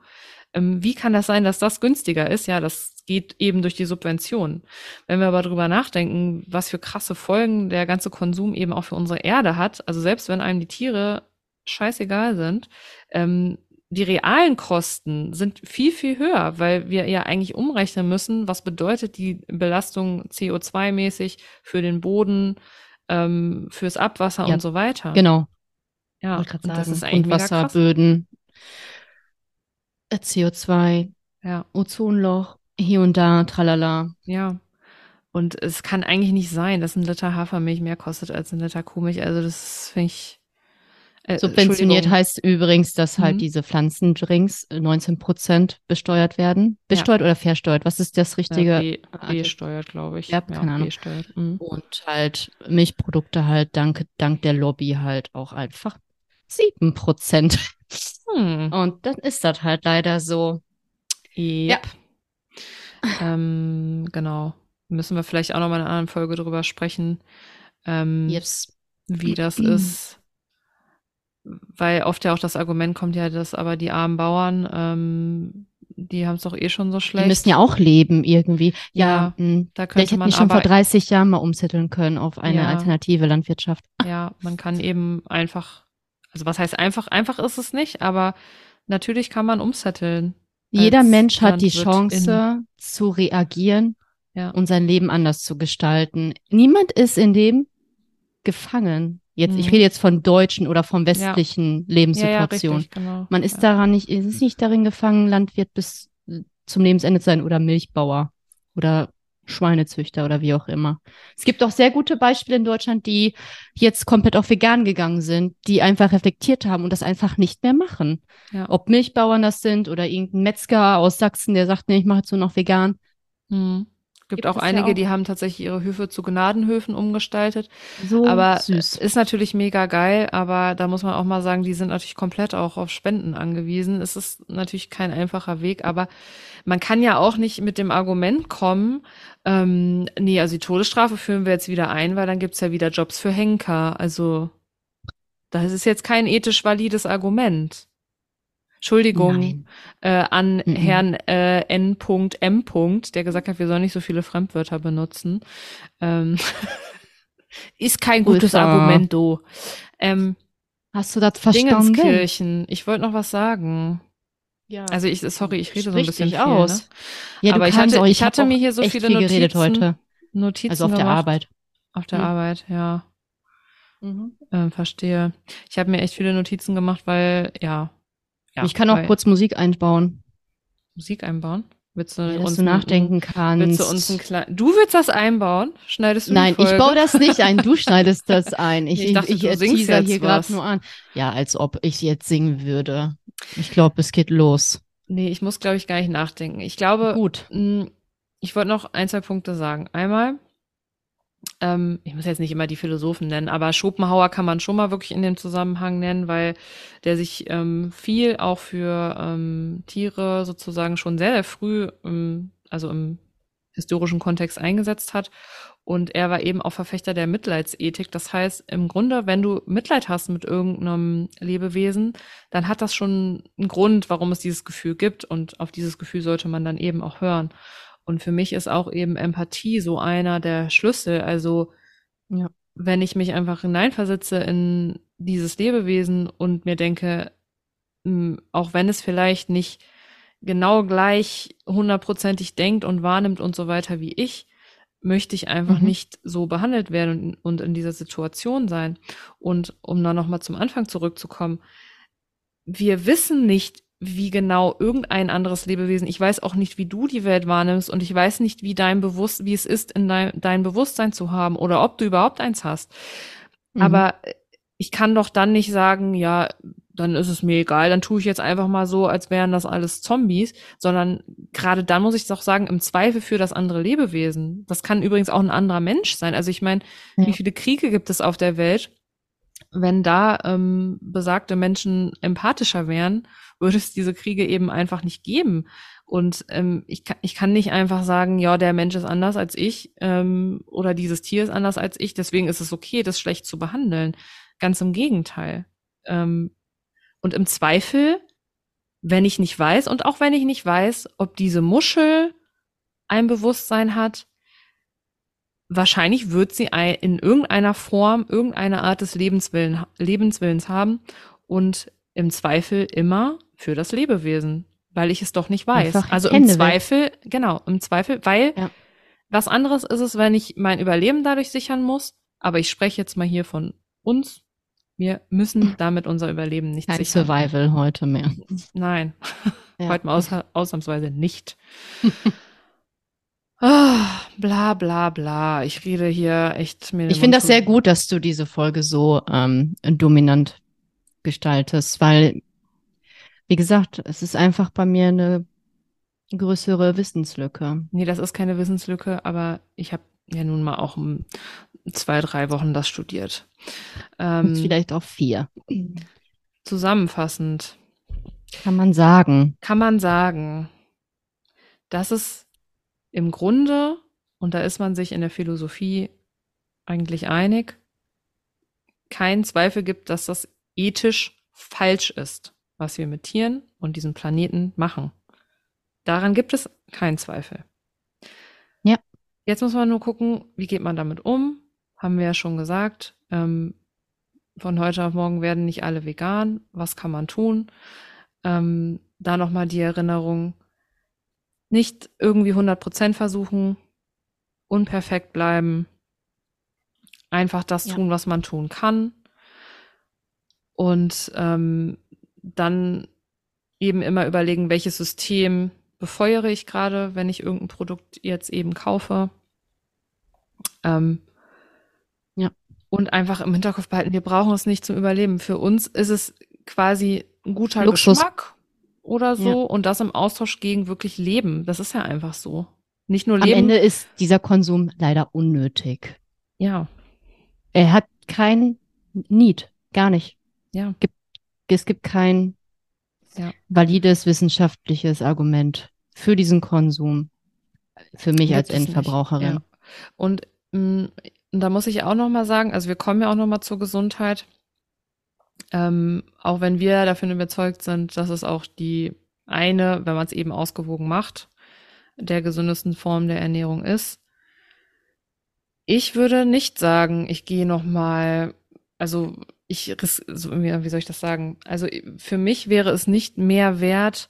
Ähm, wie kann das sein, dass das günstiger ist? Ja, das geht eben durch die Subvention. Wenn wir aber drüber nachdenken, was für krasse Folgen der ganze Konsum eben auch für unsere Erde hat, also selbst wenn einem die Tiere scheißegal sind, ähm, die realen Kosten sind viel, viel höher, weil wir ja eigentlich umrechnen müssen, was bedeutet die Belastung CO2-mäßig für den Boden, ähm, fürs Abwasser Ja, und so weiter. Genau. Ja, und das sagen. ist eigentlich mega krass. Grundwasserböden, äh, CO2, Ja, Ozonloch, hier und da, tralala. ja. Und es kann eigentlich nicht sein, dass ein Liter Hafermilch mehr kostet als ein Liter Kuhmilch. Also das finde ich. Äh, Subventioniert heißt übrigens, dass halt Mhm. diese Pflanzendrinks äh, 19 Prozent besteuert werden. Besteuert oder versteuert? Was ist das richtige? Ja, B, Adjektiv? B-steuert, glaube ich. Ja, keine Ahnung. Mhm. Und halt Milchprodukte halt dank, dank der Lobby halt auch einfach 7 Prozent. Hm. Und dann ist das halt leider so. Yep. Ähm, genau. Müssen wir vielleicht auch noch mal in einer anderen Folge drüber sprechen, ähm, Yes. wie das ist. Weil oft ja auch das Argument kommt ja, dass aber die armen Bauern, ähm, die haben es doch eh schon so Die schlecht. müssen ja auch leben irgendwie. Ja, Ja, mh. da vielleicht könnte hätten man die schon vor aber, 30 Jahren mal umzetteln können auf eine Ja. alternative Landwirtschaft. ja, man kann eben einfach, also was heißt einfach? Einfach ist es nicht, aber natürlich kann man umsetteln. Jeder Mensch hat die. Chance zu reagieren Ja. und sein Leben anders zu gestalten. Niemand ist in dem gefangen. Jetzt, ich Mhm. rede jetzt von deutschen oder von westlichen Ja, ja, Lebenssituationen. richtig, genau. Man ist ja. daran nicht, ist nicht darin gefangen, Landwirt bis zum Lebensende zu sein oder Milchbauer oder Schweinezüchter oder wie auch immer. Es gibt auch sehr gute Beispiele in Deutschland, die jetzt komplett auf vegan gegangen sind, die einfach reflektiert haben und das einfach nicht mehr machen. Ja. Ob Milchbauern das sind oder irgendein Metzger aus Sachsen, der sagt, nee, ich mache jetzt nur noch vegan. Mhm. Gibt, Gibt auch es ja einige, auch. die haben tatsächlich ihre Höfe zu Gnadenhöfen umgestaltet. So aber süß. ist natürlich mega geil, aber da muss man auch mal sagen, die sind natürlich komplett auch auf Spenden angewiesen. Es ist natürlich kein einfacher Weg, aber man kann ja auch nicht mit dem Argument kommen, ähm, nee, also die Todesstrafe führen wir jetzt wieder ein, weil dann gibt's ja wieder Jobs für Henker. Also das ist jetzt kein ethisch valides Argument. Entschuldigung äh, an Mhm. Herrn äh, N.M. der gesagt hat, wir sollen nicht so viele Fremdwörter benutzen. Ähm, ist kein gutes Grüße. Argument, du. Ähm, Hast du das verstanden? Dingenskirchen, ich wollte noch was sagen. Ja. Also ich, sorry, ich rede so ein bisschen viel, aus. Ne? Ja, du Aber ich hatte- auch, ich hab hatte mir hier so viele viel geredet Notizen heute. Notizen Also auf der gemacht. Arbeit. Auf der Mhm. Arbeit, ja. Mhm. Äh, verstehe. Ich habe mir echt viele Notizen gemacht, weil, ja. Ja ich kann auch kurz Musik einbauen, Musik einbauen. Willst du ja, dass uns du ein- nachdenken kannst. Willst du uns ein klein Du willst das einbauen? Schneidest du Nein, ich baue das nicht ein. Du schneidest das ein. Ich, ich dachte, ich, ich teaser jetzt hier gerade nur an. Ja, als ob ich jetzt singen würde. Ich glaube, es geht los. Nee, ich muss, glaube ich, gar nicht nachdenken. Ich glaube, Gut. mh, ich wollte noch ein, zwei Punkte sagen. Einmal, ähm, ich muss jetzt nicht immer die Philosophen nennen, aber Schopenhauer kann man schon mal wirklich in dem Zusammenhang nennen, weil der sich ähm, viel auch für ähm, Tiere sozusagen schon sehr, sehr früh, also im historischen Kontext eingesetzt hat. Und er war eben auch Verfechter der Mitleidsethik. Das heißt, im Grunde, wenn du Mitleid hast mit irgendeinem Lebewesen, dann hat das schon einen Grund, warum es dieses Gefühl gibt. Und auf dieses Gefühl sollte man dann eben auch hören. Und für mich ist auch eben Empathie so einer der Schlüssel. Also, ja. wenn ich mich einfach hineinversetze in dieses Lebewesen und mir denke, hm, auch wenn es vielleicht nicht genau gleich hundertprozentig denkt und wahrnimmt und so weiter wie ich, möchte ich einfach mhm. nicht so behandelt werden und, und in dieser Situation sein. Und um dann nochmal zum Anfang zurückzukommen, wir wissen nicht, wie genau irgendein anderes Lebewesen. Ich weiß auch nicht, wie du die Welt wahrnimmst und ich weiß nicht, wie dein Bewusst, wie es ist, in dein, dein Bewusstsein zu haben oder ob du überhaupt eins hast. Mhm. Aber ich kann doch dann nicht sagen, ja, dann ist es mir egal, dann tue ich jetzt einfach mal so, als wären das alles Zombies, sondern gerade dann muss ich doch sagen, im Zweifel für das andere Lebewesen. Das kann übrigens auch ein anderer Mensch sein. Also ich meine, ja. wie viele Kriege gibt es auf der Welt? Wenn da ähm, besagte Menschen empathischer wären würde es diese Kriege eben einfach nicht geben. Und ähm, ich, kann, ich kann nicht einfach sagen, ja, der Mensch ist anders als ich ähm, oder dieses Tier ist anders als ich, deswegen ist es okay, das schlecht zu behandeln. Ganz im Gegenteil. Ähm, und im Zweifel, wenn ich nicht weiß und auch wenn ich nicht weiß, ob diese Muschel ein Bewusstsein hat, wahrscheinlich wird sie in irgendeiner Form, irgendeine Art des Lebenswillen, Lebenswillens haben und im Zweifel immer für das Lebewesen, weil ich es doch nicht weiß. Einfach also im Zweifel, weg. genau, im Zweifel, weil ja. was anderes ist es, wenn ich mein Überleben dadurch sichern muss, aber ich spreche jetzt mal hier von uns. Wir müssen damit unser Überleben nicht Kein sichern. Survival heute mehr. Nein, ja. heute mal aus, ausnahmsweise nicht. Oh, bla bla bla. Ich rede hier echt mir. Ich finde das sehr gut, dass du diese Folge so ähm, dominant gestaltest, weil wie gesagt, es ist einfach bei mir eine größere Wissenslücke. Nee, das ist keine Wissenslücke, aber ich habe ja nun mal auch um zwei, drei Wochen das studiert. Ähm, vielleicht auch vier. Zusammenfassend. Kann man sagen. Kann man sagen, dass es im Grunde, und da ist man sich in der Philosophie eigentlich einig, keinen Zweifel gibt, dass das ethisch falsch ist was wir mit Tieren und diesem Planeten machen. Daran gibt es keinen Zweifel. Ja. Jetzt muss man nur gucken, wie geht man damit um? Haben wir ja schon gesagt. Ähm, von heute auf morgen werden nicht alle vegan. Was kann man tun? Ähm, da nochmal die Erinnerung, nicht irgendwie 100% versuchen, unperfekt bleiben, einfach das ja. tun, was man tun kann. Und ähm, dann eben immer überlegen, welches System befeuere ich gerade, wenn ich irgendein Produkt jetzt eben kaufe. Ähm, ja. Und einfach im Hinterkopf behalten, wir brauchen es nicht zum Überleben. Für uns ist es quasi ein guter Luxus. Geschmack oder so ja. und das im Austausch gegen wirklich Leben. Das ist ja einfach so. Nicht nur Leben. Am Ende ist dieser Konsum leider unnötig. Ja. Er hat kein Need, gar nicht. Ja. Gibt es gibt kein ja. valides wissenschaftliches Argument für diesen Konsum. Für mich als Endverbraucherin. Ja. Und mh, mm, da muss ich auch noch mal sagen, also wir kommen ja auch noch mal zur Gesundheit. Ähm, auch wenn wir davon überzeugt sind, dass es auch die eine, wenn man es eben ausgewogen macht, der gesündesten Form der Ernährung ist. Ich würde nicht sagen, ich gehe noch mal, also ich, wie soll ich das sagen? Also für mich wäre es nicht mehr wert,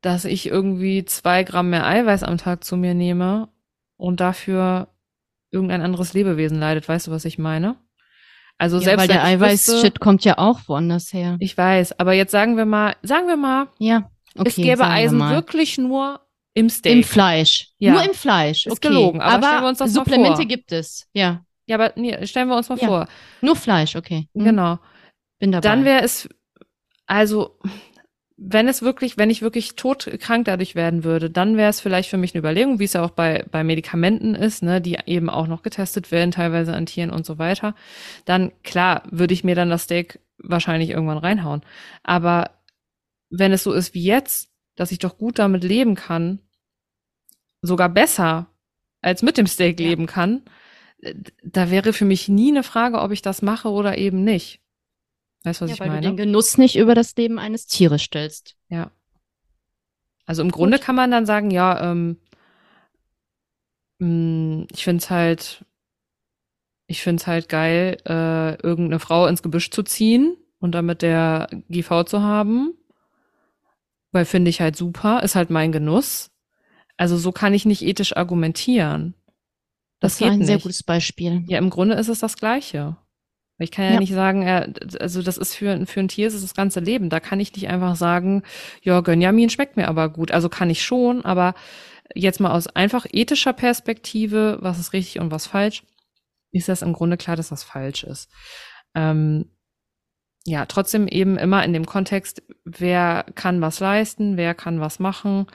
dass ich irgendwie zwei Gramm mehr Eiweiß am Tag zu mir nehme und dafür irgendein anderes Lebewesen leidet. Weißt du, was ich meine? Also ja, selbst weil der Eiweiß-Shit kommt ja auch woanders her. Ich weiß, aber jetzt sagen wir mal, sagen wir mal, ja, okay, es gäbe Eisen wirklich nur im Steak. Im Fleisch. Ja. Nur im Fleisch. Okay. Ist gelogen, aber, aber Supplemente gibt es. Ja. Ja, aber nee, stellen wir uns mal ja. vor. Nur Fleisch, okay. Mhm. Genau. Bin dabei. Dann wäre es, also, wenn es wirklich, wenn ich wirklich todkrank dadurch werden würde, dann wäre es vielleicht für mich eine Überlegung, wie es ja auch bei, bei Medikamenten ist, ne, die eben auch noch getestet werden, teilweise an Tieren und so weiter. Dann, klar, würde ich mir dann das Steak wahrscheinlich irgendwann reinhauen. Aber wenn es so ist wie jetzt, dass ich doch gut damit leben kann, sogar besser als mit dem Steak ja. leben kann, da wäre für mich nie eine Frage, ob ich das mache oder eben nicht. Weißt du, was ja, ich weil meine? Weil du den Genuss nicht über das Leben eines Tieres stellst. Ja. Also im Gut. Grunde kann man dann sagen, ja, ähm, mm, ich finde es halt, ich finde es halt geil, äh, irgendeine Frau ins Gebüsch zu ziehen und damit der GV zu haben. Weil finde ich halt super, ist halt mein Genuss. Also so kann ich nicht ethisch argumentieren. Das, das war ein nicht. sehr gutes Beispiel. Ja, im Grunde ist es das Gleiche. Ich kann ja, ja, nicht sagen, also das ist für, für ein Tier ist es das ganze Leben. Da kann ich nicht einfach sagen, ja, Gönjamin schmeckt mir aber gut. Also kann ich schon, aber jetzt mal aus einfach ethischer Perspektive, was ist richtig und was falsch, ist das im Grunde klar, dass das falsch ist. Ähm, ja, trotzdem eben immer in dem Kontext, wer kann was leisten, wer kann was machen.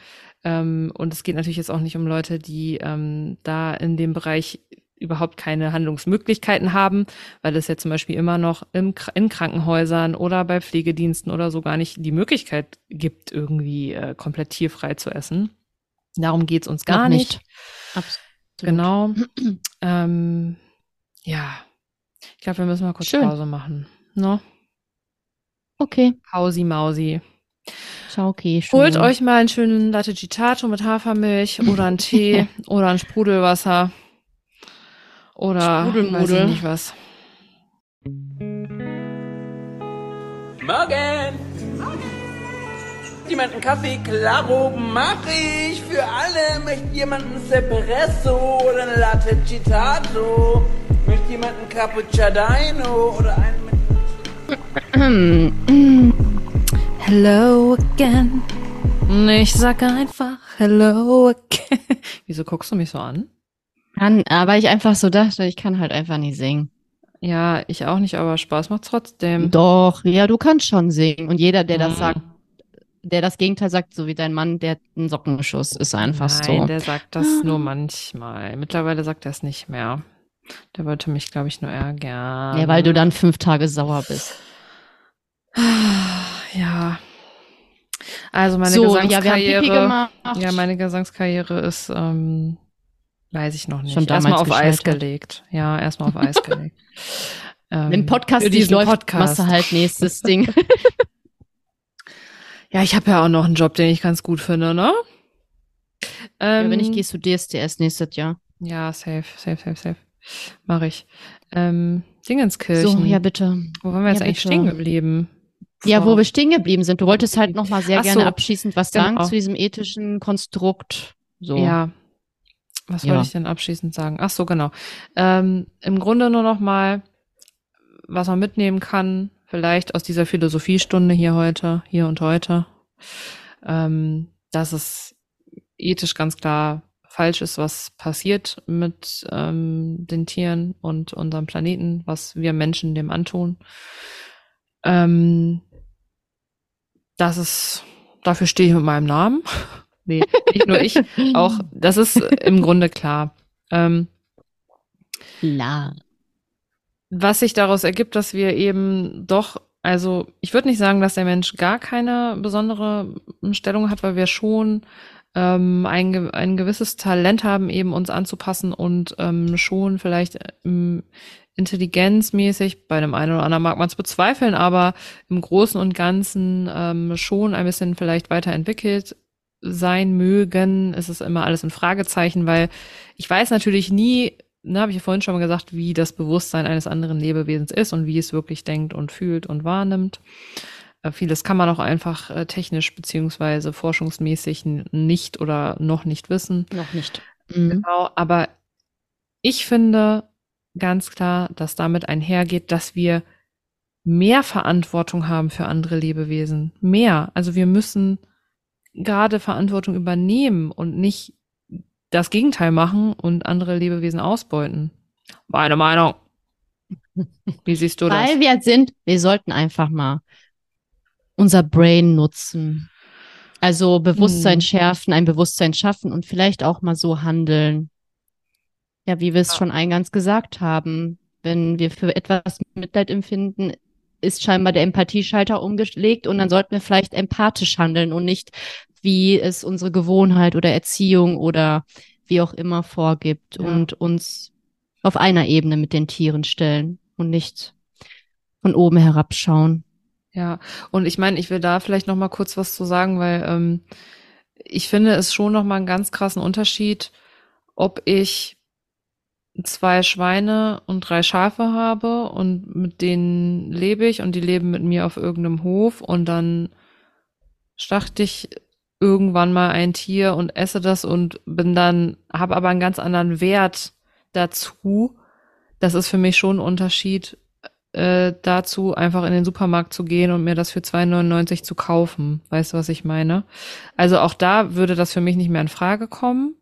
Ähm, und es geht natürlich jetzt auch nicht um Leute, die ähm, da in dem Bereich überhaupt keine Handlungsmöglichkeiten haben, weil es ja zum Beispiel immer noch im, in Krankenhäusern oder bei Pflegediensten oder so gar nicht die Möglichkeit gibt, irgendwie äh, komplett tierfrei zu essen. Darum geht's uns gar nicht. nicht. Absolut. Genau. ähm, ja, ich glaube, wir müssen mal kurz Schön. Pause machen. No? Ne? Okay. Pausi Mausi. Ciao, okay. Holt euch mal einen schönen Latte Gitato mit Hafermilch oder einen Tee oder ein Sprudelwasser. Oder Sprudelmudel. weiß ich nicht was. Morgen! Jemand einen Kaffee Claro mach ich für alle. Möchte jemand einen Espresso oder eine Latte Gitato? Möchte jemand einen Cappuccino oder einen mit Hello again. Ich sag einfach Hello again. Wieso guckst du mich so an? Kann, aber ich einfach so dachte, ich kann halt einfach nicht singen. Ja, ich auch nicht, aber Spaß macht trotzdem. Doch, ja, du kannst schon singen. Und jeder, der das mhm. sagt, der das Gegenteil sagt, so wie dein Mann, der hat einen Sockenschuss, ist einfach Nein, so. Nein, der sagt das ah. nur manchmal. Mittlerweile sagt er es nicht mehr. Der wollte mich, glaube ich, nur ärgern. Ja, weil du dann fünf Tage sauer bist. Ja. Also meine so, Gesangskarriere. Ja, ja, meine Gesangskarriere ist ähm, Weiß ich noch nicht. Schon erstmal auf Eis gelegt. Ja, erstmal auf Eis gelegt. Ähm, Wenn Podcast nicht läuft, Podcast. machst du halt nächstes Ding. ja, ich habe ja auch noch einen Job, den ich ganz gut finde, ne? Ähm, ja, wenn nicht, ähm, gehst du DSDS nächstes Jahr. Ja, safe, safe, safe, safe. Mach ich. Ähm, Dingenskirchen. So, ja, bitte. Wo waren wir jetzt ja, eigentlich stehen geblieben? Ja, wo wir stehen geblieben sind. Du wolltest halt noch mal sehr Ach gerne so, abschließend was sagen genau. zu diesem ethischen Konstrukt. So. Ja, was ja. wollte ich denn abschließend sagen? Ach so, genau. Ähm, Im Grunde nur noch mal, was man mitnehmen kann, vielleicht aus dieser Philosophiestunde hier heute, hier und heute, ähm, dass es ethisch ganz klar falsch ist, was passiert mit ähm, den Tieren und unserem Planeten, was wir Menschen dem antun. Ähm, das ist, dafür stehe ich mit meinem Namen. Nee, nicht nur ich, auch, das ist im Grunde klar. Ähm, klar. Was sich daraus ergibt, dass wir eben doch, also ich würde nicht sagen, dass der Mensch gar keine besondere Stellung hat, weil wir schon ähm, ein, ein gewisses Talent haben, eben uns anzupassen und ähm, schon vielleicht ähm, intelligenzmäßig, bei dem einen oder anderen mag man es bezweifeln, aber im Großen und Ganzen ähm, schon ein bisschen vielleicht weiterentwickelt sein mögen. Es ist immer alles ein Fragezeichen, weil ich weiß natürlich nie, ne, habe ich ja vorhin schon mal gesagt, wie das Bewusstsein eines anderen Lebewesens ist und wie es wirklich denkt und fühlt und wahrnimmt. Äh, vieles kann man auch einfach äh, technisch beziehungsweise forschungsmäßig nicht oder noch nicht wissen. Noch nicht. Mhm. Genau, aber ich finde ganz klar, dass damit einhergeht, dass wir mehr Verantwortung haben für andere Lebewesen. Mehr. Also wir müssen gerade Verantwortung übernehmen und nicht das Gegenteil machen und andere Lebewesen ausbeuten. Meine Meinung. Wie siehst du das? Weil wir sind, wir sollten einfach mal unser Brain nutzen. Also Bewusstsein Hm. schärfen, ein Bewusstsein schaffen und vielleicht auch mal so handeln. Ja, wie wir es Ja. schon eingangs gesagt haben, wenn wir für etwas Mitleid empfinden, ist scheinbar der Empathieschalter umgelegt und dann sollten wir vielleicht empathisch handeln und nicht, wie es unsere Gewohnheit oder Erziehung oder wie auch immer vorgibt Ja. und uns auf einer Ebene mit den Tieren stellen und nicht von oben herabschauen. Ja, und ich meine, ich will da vielleicht noch mal kurz was zu sagen, weil ähm, ich finde es schon noch mal einen ganz krassen Unterschied, ob ich zwei Schweine und drei Schafe habe und mit denen lebe ich und die leben mit mir auf irgendeinem Hof und dann schlachte ich irgendwann mal ein Tier und esse das und bin dann, habe aber einen ganz anderen Wert dazu. Das ist für mich schon ein Unterschied äh, dazu, einfach in den Supermarkt zu gehen und mir das für 2,99 zu kaufen. Weißt du, was ich meine? Also auch da würde das für mich nicht mehr in Frage kommen.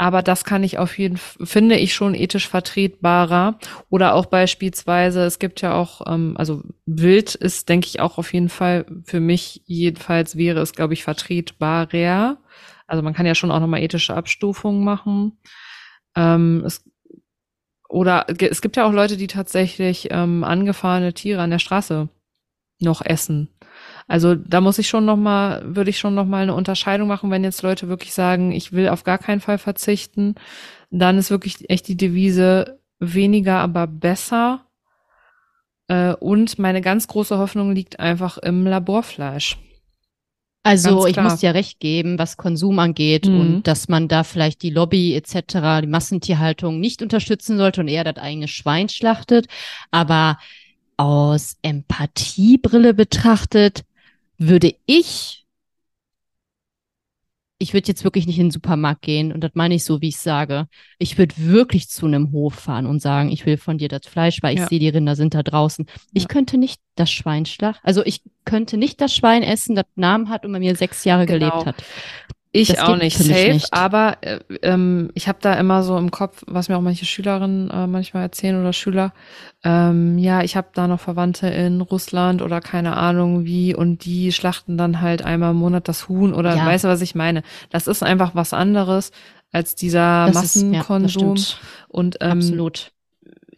Aber das kann ich auf jeden finde ich schon ethisch vertretbarer. Oder auch beispielsweise, es gibt ja auch, ähm, also Wild ist, denke ich, auch auf jeden Fall, für mich jedenfalls wäre es, glaube ich, vertretbarer. Also man kann ja schon auch nochmal ethische Abstufungen machen. Ähm, es, oder es gibt ja auch Leute, die tatsächlich ähm, angefahrene Tiere an der Straße noch essen. Also da muss ich schon noch mal, würde ich schon noch mal eine Unterscheidung machen, wenn jetzt Leute wirklich sagen, ich will auf gar keinen Fall verzichten, dann ist wirklich echt die Devise weniger, aber besser. Äh, und meine ganz große Hoffnung liegt einfach im Laborfleisch. Also ich muss dir recht geben, was Konsum angeht Mhm. und dass man da vielleicht die Lobby etc., die Massentierhaltung nicht unterstützen sollte und eher das eigene Schwein schlachtet. Aber aus Empathiebrille betrachtet würde ich, ich würde jetzt wirklich nicht in den Supermarkt gehen und das meine ich so, wie ich sage. Ich würde wirklich zu einem Hof fahren und sagen, ich will von dir das Fleisch, weil ich Ja. sehe, die Rinder sind da draußen. Ich Ja. könnte nicht das Schwein schlachten. Also ich könnte nicht das Schwein essen, das Namen hat und bei mir sechs Jahre Genau. gelebt hat. Ich Das auch nicht safe, nicht. aber äh, ähm, ich habe da immer so im Kopf, was mir auch manche Schülerinnen äh, manchmal erzählen oder Schüler, ähm, ja, ich habe da noch Verwandte in Russland oder keine Ahnung wie und die schlachten dann halt einmal im Monat das Huhn oder Ja. weißt du, was ich meine? Das ist einfach was anderes als dieser Das ist- ja, Massenkonsum und ähm, Absolut.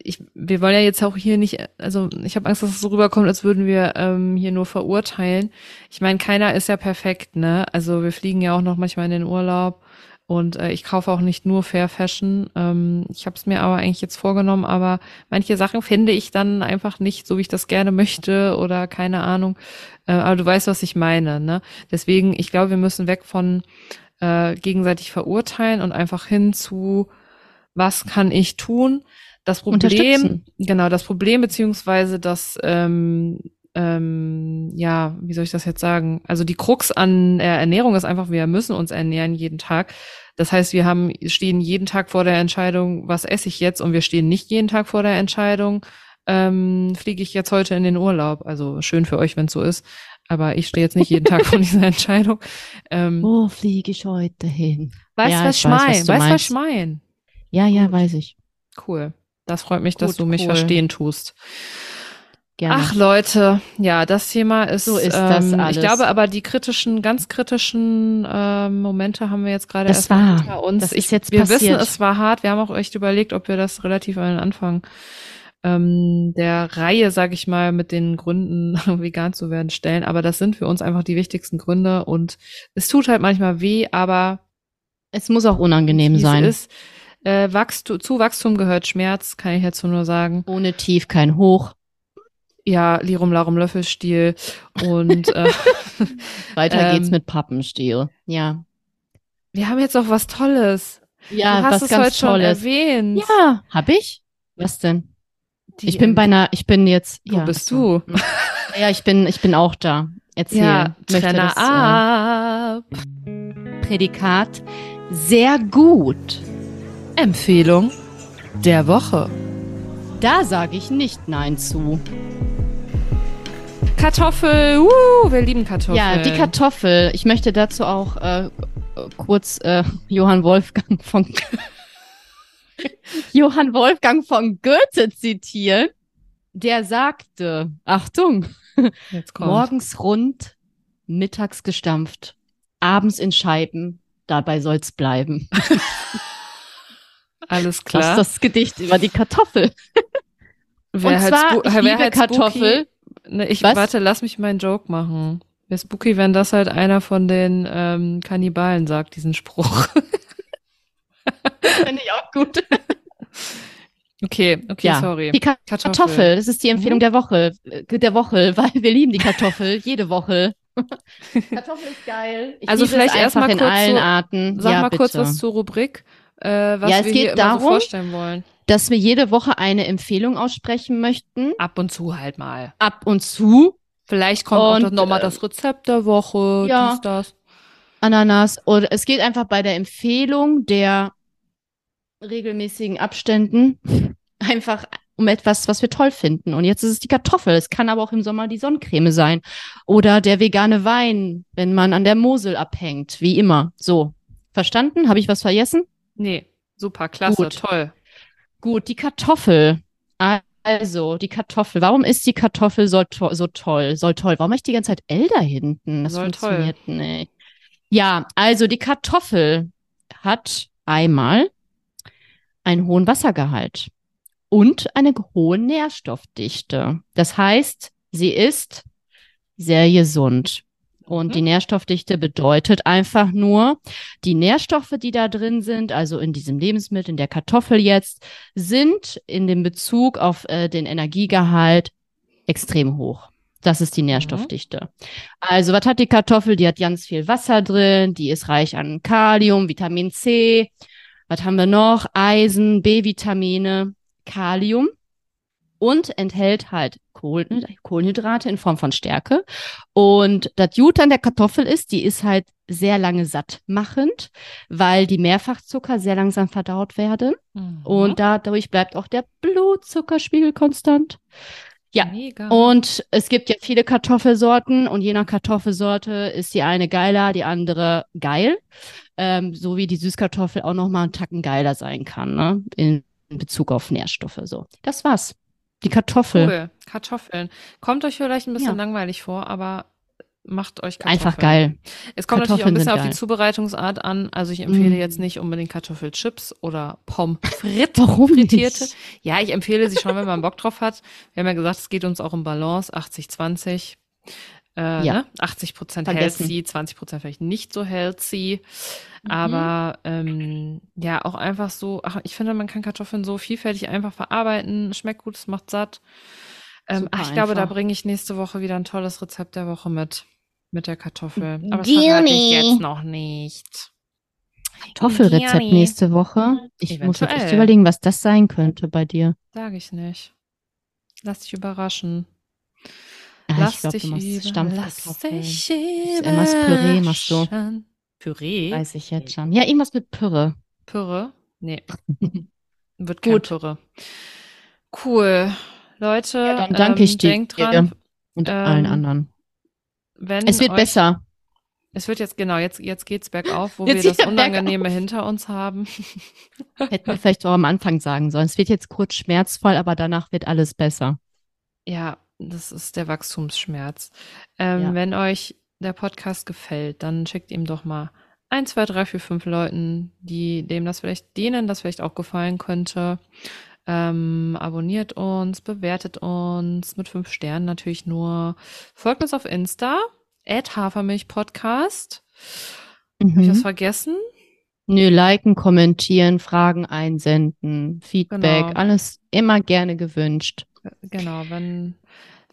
Ich, wir wollen ja jetzt auch hier nicht, also ich habe Angst, dass es so rüberkommt, als würden wir ähm, hier nur verurteilen. Ich meine, keiner ist ja perfekt, ne? Also wir fliegen ja auch noch manchmal in den Urlaub und äh, ich kaufe auch nicht nur Fair Fashion. Ähm, ich habe es mir aber eigentlich jetzt vorgenommen, aber manche Sachen finde ich dann einfach nicht so, wie ich das gerne möchte oder keine Ahnung. Äh, aber du weißt, was ich meine, ne? Deswegen, ich glaube, wir müssen weg von äh, gegenseitig verurteilen und einfach hin zu, was kann ich tun? Das Problem, genau, das Problem beziehungsweise das, ähm, ähm, ja, wie soll ich das jetzt sagen? Also die Krux an Ernährung ist einfach, wir müssen uns ernähren jeden Tag. Das heißt, wir haben, stehen jeden Tag vor der Entscheidung, was esse ich jetzt? Und wir stehen nicht jeden Tag vor der Entscheidung, ähm, fliege ich jetzt heute in den Urlaub? Also schön für euch, wenn es so ist. Aber ich stehe jetzt nicht jeden Tag vor dieser Entscheidung. Ähm, Wo fliege ich heute hin? weißt ja, was ich ich weiß, was mein? du Weißt was ich mein? Ja, ja, Gut. weiß ich. Cool. Das freut mich, dass Gut, du mich cool. verstehen tust. Gerne. Ach Leute, ja, das Thema ist, So ist ähm, das alles. Ich glaube aber, die kritischen, ganz kritischen ähm, Momente haben wir jetzt gerade erst war- hinter uns. das ich, ist jetzt wir passiert. wissen, es war hart. Wir haben auch echt überlegt, ob wir das relativ an den Anfang ähm, der Reihe, sag ich mal, mit den Gründen, vegan zu werden, stellen. Aber das sind für uns einfach die wichtigsten Gründe und es tut halt manchmal weh, aber es muss auch unangenehm sein. Ist, äh, Wachstum, zu Wachstum gehört Schmerz, kann ich jetzt nur sagen. Ohne Tief kein Hoch. Ja, Lirum Larum Löffelstiel und äh, Weiter Ähm, geht's mit Pappenstiel. Ja. wir haben jetzt auch was Tolles. Ja, du hast was es ganz heute schon Tolles. erwähnt. Ja, hab ich? Was denn? Die, ich bin bei einer, ich bin jetzt. Wo ja, bist du? Ja, ich bin, ich bin auch da. Erzähl. Ja, Trenner das, ab. äh, Prädikat sehr gut. Empfehlung der Woche. Da sage ich nicht Nein zu. Kartoffel, uh, wir lieben Kartoffeln. Ja, die Kartoffel. Ich möchte dazu auch äh, kurz äh, Johann Wolfgang von Johann Wolfgang von Goethe zitieren. Der sagte, Achtung. Morgens rund, mittags gestampft, abends in Scheiben. Dabei soll's bleiben. Alles Das klar. ist das Gedicht über die Kartoffel. Wer Und halt zwar, ich wer liebe halt Kartoffel. Ne, ich Was? warte, lass mich meinen Joke machen. Wäre spooky, wenn das halt einer von den ähm, Kannibalen sagt, diesen Spruch. Finde ich auch gut. Okay, okay, Ja, sorry. Die Ka Kartoffel. Kartoffel. das ist die Empfehlung Mhm. der Woche, äh, der Woche, weil wir lieben die Kartoffel jede Woche. Kartoffel ist geil. Ich Also liebe vielleicht es erst einfach mal in kurz allen so- Arten. Sag ja, mal kurz bitte. was zur Rubrik, äh, was Ja, es wir geht hier immer so darum- vorstellen wollen. Dass wir jede Woche eine Empfehlung aussprechen möchten. Ab und zu halt mal. Ab und zu. Vielleicht kommt Und, auch nochmal äh, das Rezept der Woche, ja. dies, das. Ananas. Und es geht einfach bei der Empfehlung der regelmäßigen Abständen einfach um etwas, was wir toll finden. Und jetzt ist es die Kartoffel. Es kann aber auch im Sommer die Sonnencreme sein. Oder der vegane Wein, wenn man an der Mosel abhängt. Wie immer. So. Verstanden? Habe ich was vergessen? Nee, super, klasse, Gut. toll. Gut, die Kartoffel. Also, die Kartoffel. Warum ist die Kartoffel so, to so toll? Soll toll. Warum habe ich die ganze Zeit L da hinten? Das Soll funktioniert nicht. Ja, also die Kartoffel hat einmal einen hohen Wassergehalt und eine hohe Nährstoffdichte. Das heißt, sie ist sehr gesund. Und Mhm. die Nährstoffdichte bedeutet einfach nur, die Nährstoffe, die da drin sind, also in diesem Lebensmittel, in der Kartoffel jetzt, sind in dem Bezug auf äh, den Energiegehalt extrem hoch. Das ist die Nährstoffdichte. Also, was hat die Kartoffel? Die hat ganz viel Wasser drin, die ist reich an Kalium, Vitamin C. Was haben wir noch? Eisen, B-Vitamine, Kalium und enthält halt Kohlen Kohlenhydrate in Form von Stärke. Und das Gute an der Kartoffel ist, die ist halt sehr lange sattmachend, weil die Mehrfachzucker sehr langsam verdaut werden. Mhm. Und dadurch bleibt auch der Blutzuckerspiegel konstant. ja. Mega. Und es gibt ja viele Kartoffelsorten und je nach Kartoffelsorte ist die eine geiler, die andere geil. Ähm, so wie die Süßkartoffel auch nochmal einen Tacken geiler sein kann, ne? In Bezug auf Nährstoffe. So. Das war's. Die Kartoffel. Cool. Kartoffeln. Kommt euch vielleicht ein bisschen Ja. langweilig vor, aber macht euch Kartoffeln. Einfach geil. Es kommt natürlich auch Kartoffeln ein bisschen auf die. Zubereitungsart an. Also ich empfehle Mm. jetzt nicht unbedingt Kartoffelchips oder Pommes frites. Warum frittierte. nicht? Ja, ich empfehle sie schon, wenn man Bock drauf hat. Wir haben ja gesagt, es geht uns auch um Balance, 80-20. Äh, Ja. ne? 80 Prozent healthy, 20 Prozent vielleicht nicht so healthy. Mhm. Aber ähm, ja, auch einfach so, ach, ich finde, man kann Kartoffeln so vielfältig einfach verarbeiten. Schmeckt gut, es macht satt. Ähm, ach, ich glaube, da einfach. bringe ich nächste Woche wieder ein tolles Rezept der Woche mit. Mit der Kartoffel. Aber das verrate ich jetzt noch nicht. Kartoffelrezept Gianni. nächste Woche. Ich muss jetzt echt Eventuell. überlegen, was das sein könnte bei dir. Sage ich nicht. Lass dich überraschen. Ah, Lass ich glaube, dich du machst über, lass Stampfkartoffeln. dich Irgendwas Püree machst du. Püree? Weiß ich jetzt schon. Ja, irgendwas mit Pürre. Pürre? Nee. Wird kein Gut. Pürre. Cool. Leute, Ja, dann danke ich ähm, dir. denkt dran, Und Ähm, allen anderen. wenn Es wird euch, besser. Es wird jetzt, genau, jetzt, jetzt geht's bergauf, wo Jetzt wir das wieder bergauf. Unangenehme hinter uns haben. Hätten wir vielleicht auch am Anfang sagen sollen. Es wird jetzt kurz schmerzvoll, aber danach wird alles besser. Ja, das ist der Wachstumsschmerz. Ähm, Ja. Wenn euch der Podcast gefällt, dann schickt ihm doch mal ein, zwei, drei, vier, fünf Leuten, die dem das vielleicht, denen das vielleicht auch gefallen könnte. Ähm, abonniert uns, bewertet uns mit fünf Sternen natürlich nur. Folgt uns auf Insta, Hafermilchpodcast. Habe ich was Mhm. vergessen? Nö, liken, kommentieren, Fragen einsenden, Feedback, Genau. alles immer gerne gewünscht. Genau, wenn,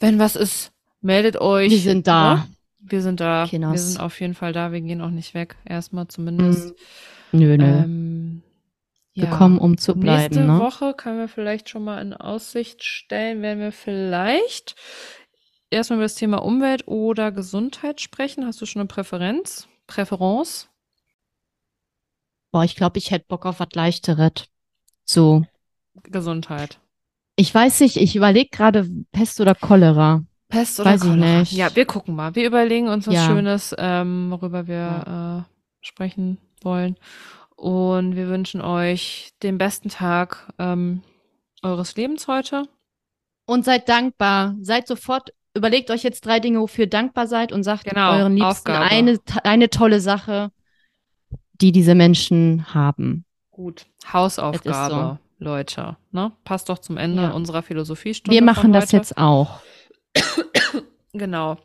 wenn was ist, meldet euch. Wir sind da. Ne? Wir sind da. Wir Kinders. sind auf jeden Fall da. Wir gehen auch nicht weg. Erstmal zumindest. Nö, nö. Ähm, wir ja. kommen, um zu bleiben, Nächste ne? Woche können wir vielleicht schon mal in Aussicht stellen, werden wir vielleicht erstmal über das Thema Umwelt oder Gesundheit sprechen. Hast du schon eine Präferenz? Präferenz? Boah, ich glaube, ich hätte Bock auf was Leichteres. So. Gesundheit. Ich weiß nicht, ich überlege gerade Pest oder Cholera. Pest oder Weiß ich Cholera? nicht. Ja, wir gucken mal. Wir überlegen uns was Ja. Schönes, ähm, worüber wir äh, sprechen wollen. Und wir wünschen euch den besten Tag ähm, eures Lebens heute. Und seid dankbar. Seid sofort überlegt euch jetzt drei Dinge, wofür ihr dankbar seid und sagt Genau, euren Liebsten Aufgabe. eine, eine tolle Sache, die diese Menschen haben. Gut. Hausaufgabe, Leute. Ne? Passt doch zum Ende Ja. unserer Philosophiestunde. Wir machen das jetzt auch. Genau.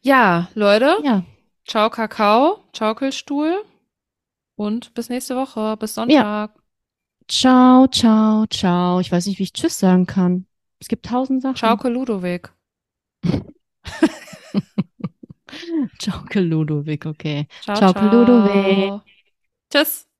Ja, Leute. Ja, Ciao, Kakao. Schaukelstuhl. Und bis nächste Woche. Bis Sonntag. ciao, ciao, ciao. Ich weiß nicht, wie ich Tschüss sagen kann. Es gibt tausend Sachen. Schaukel Ludovic. Ciao, Ludovic, okay. Ciao, Ciao, ciao. Tschüss. Tschüss.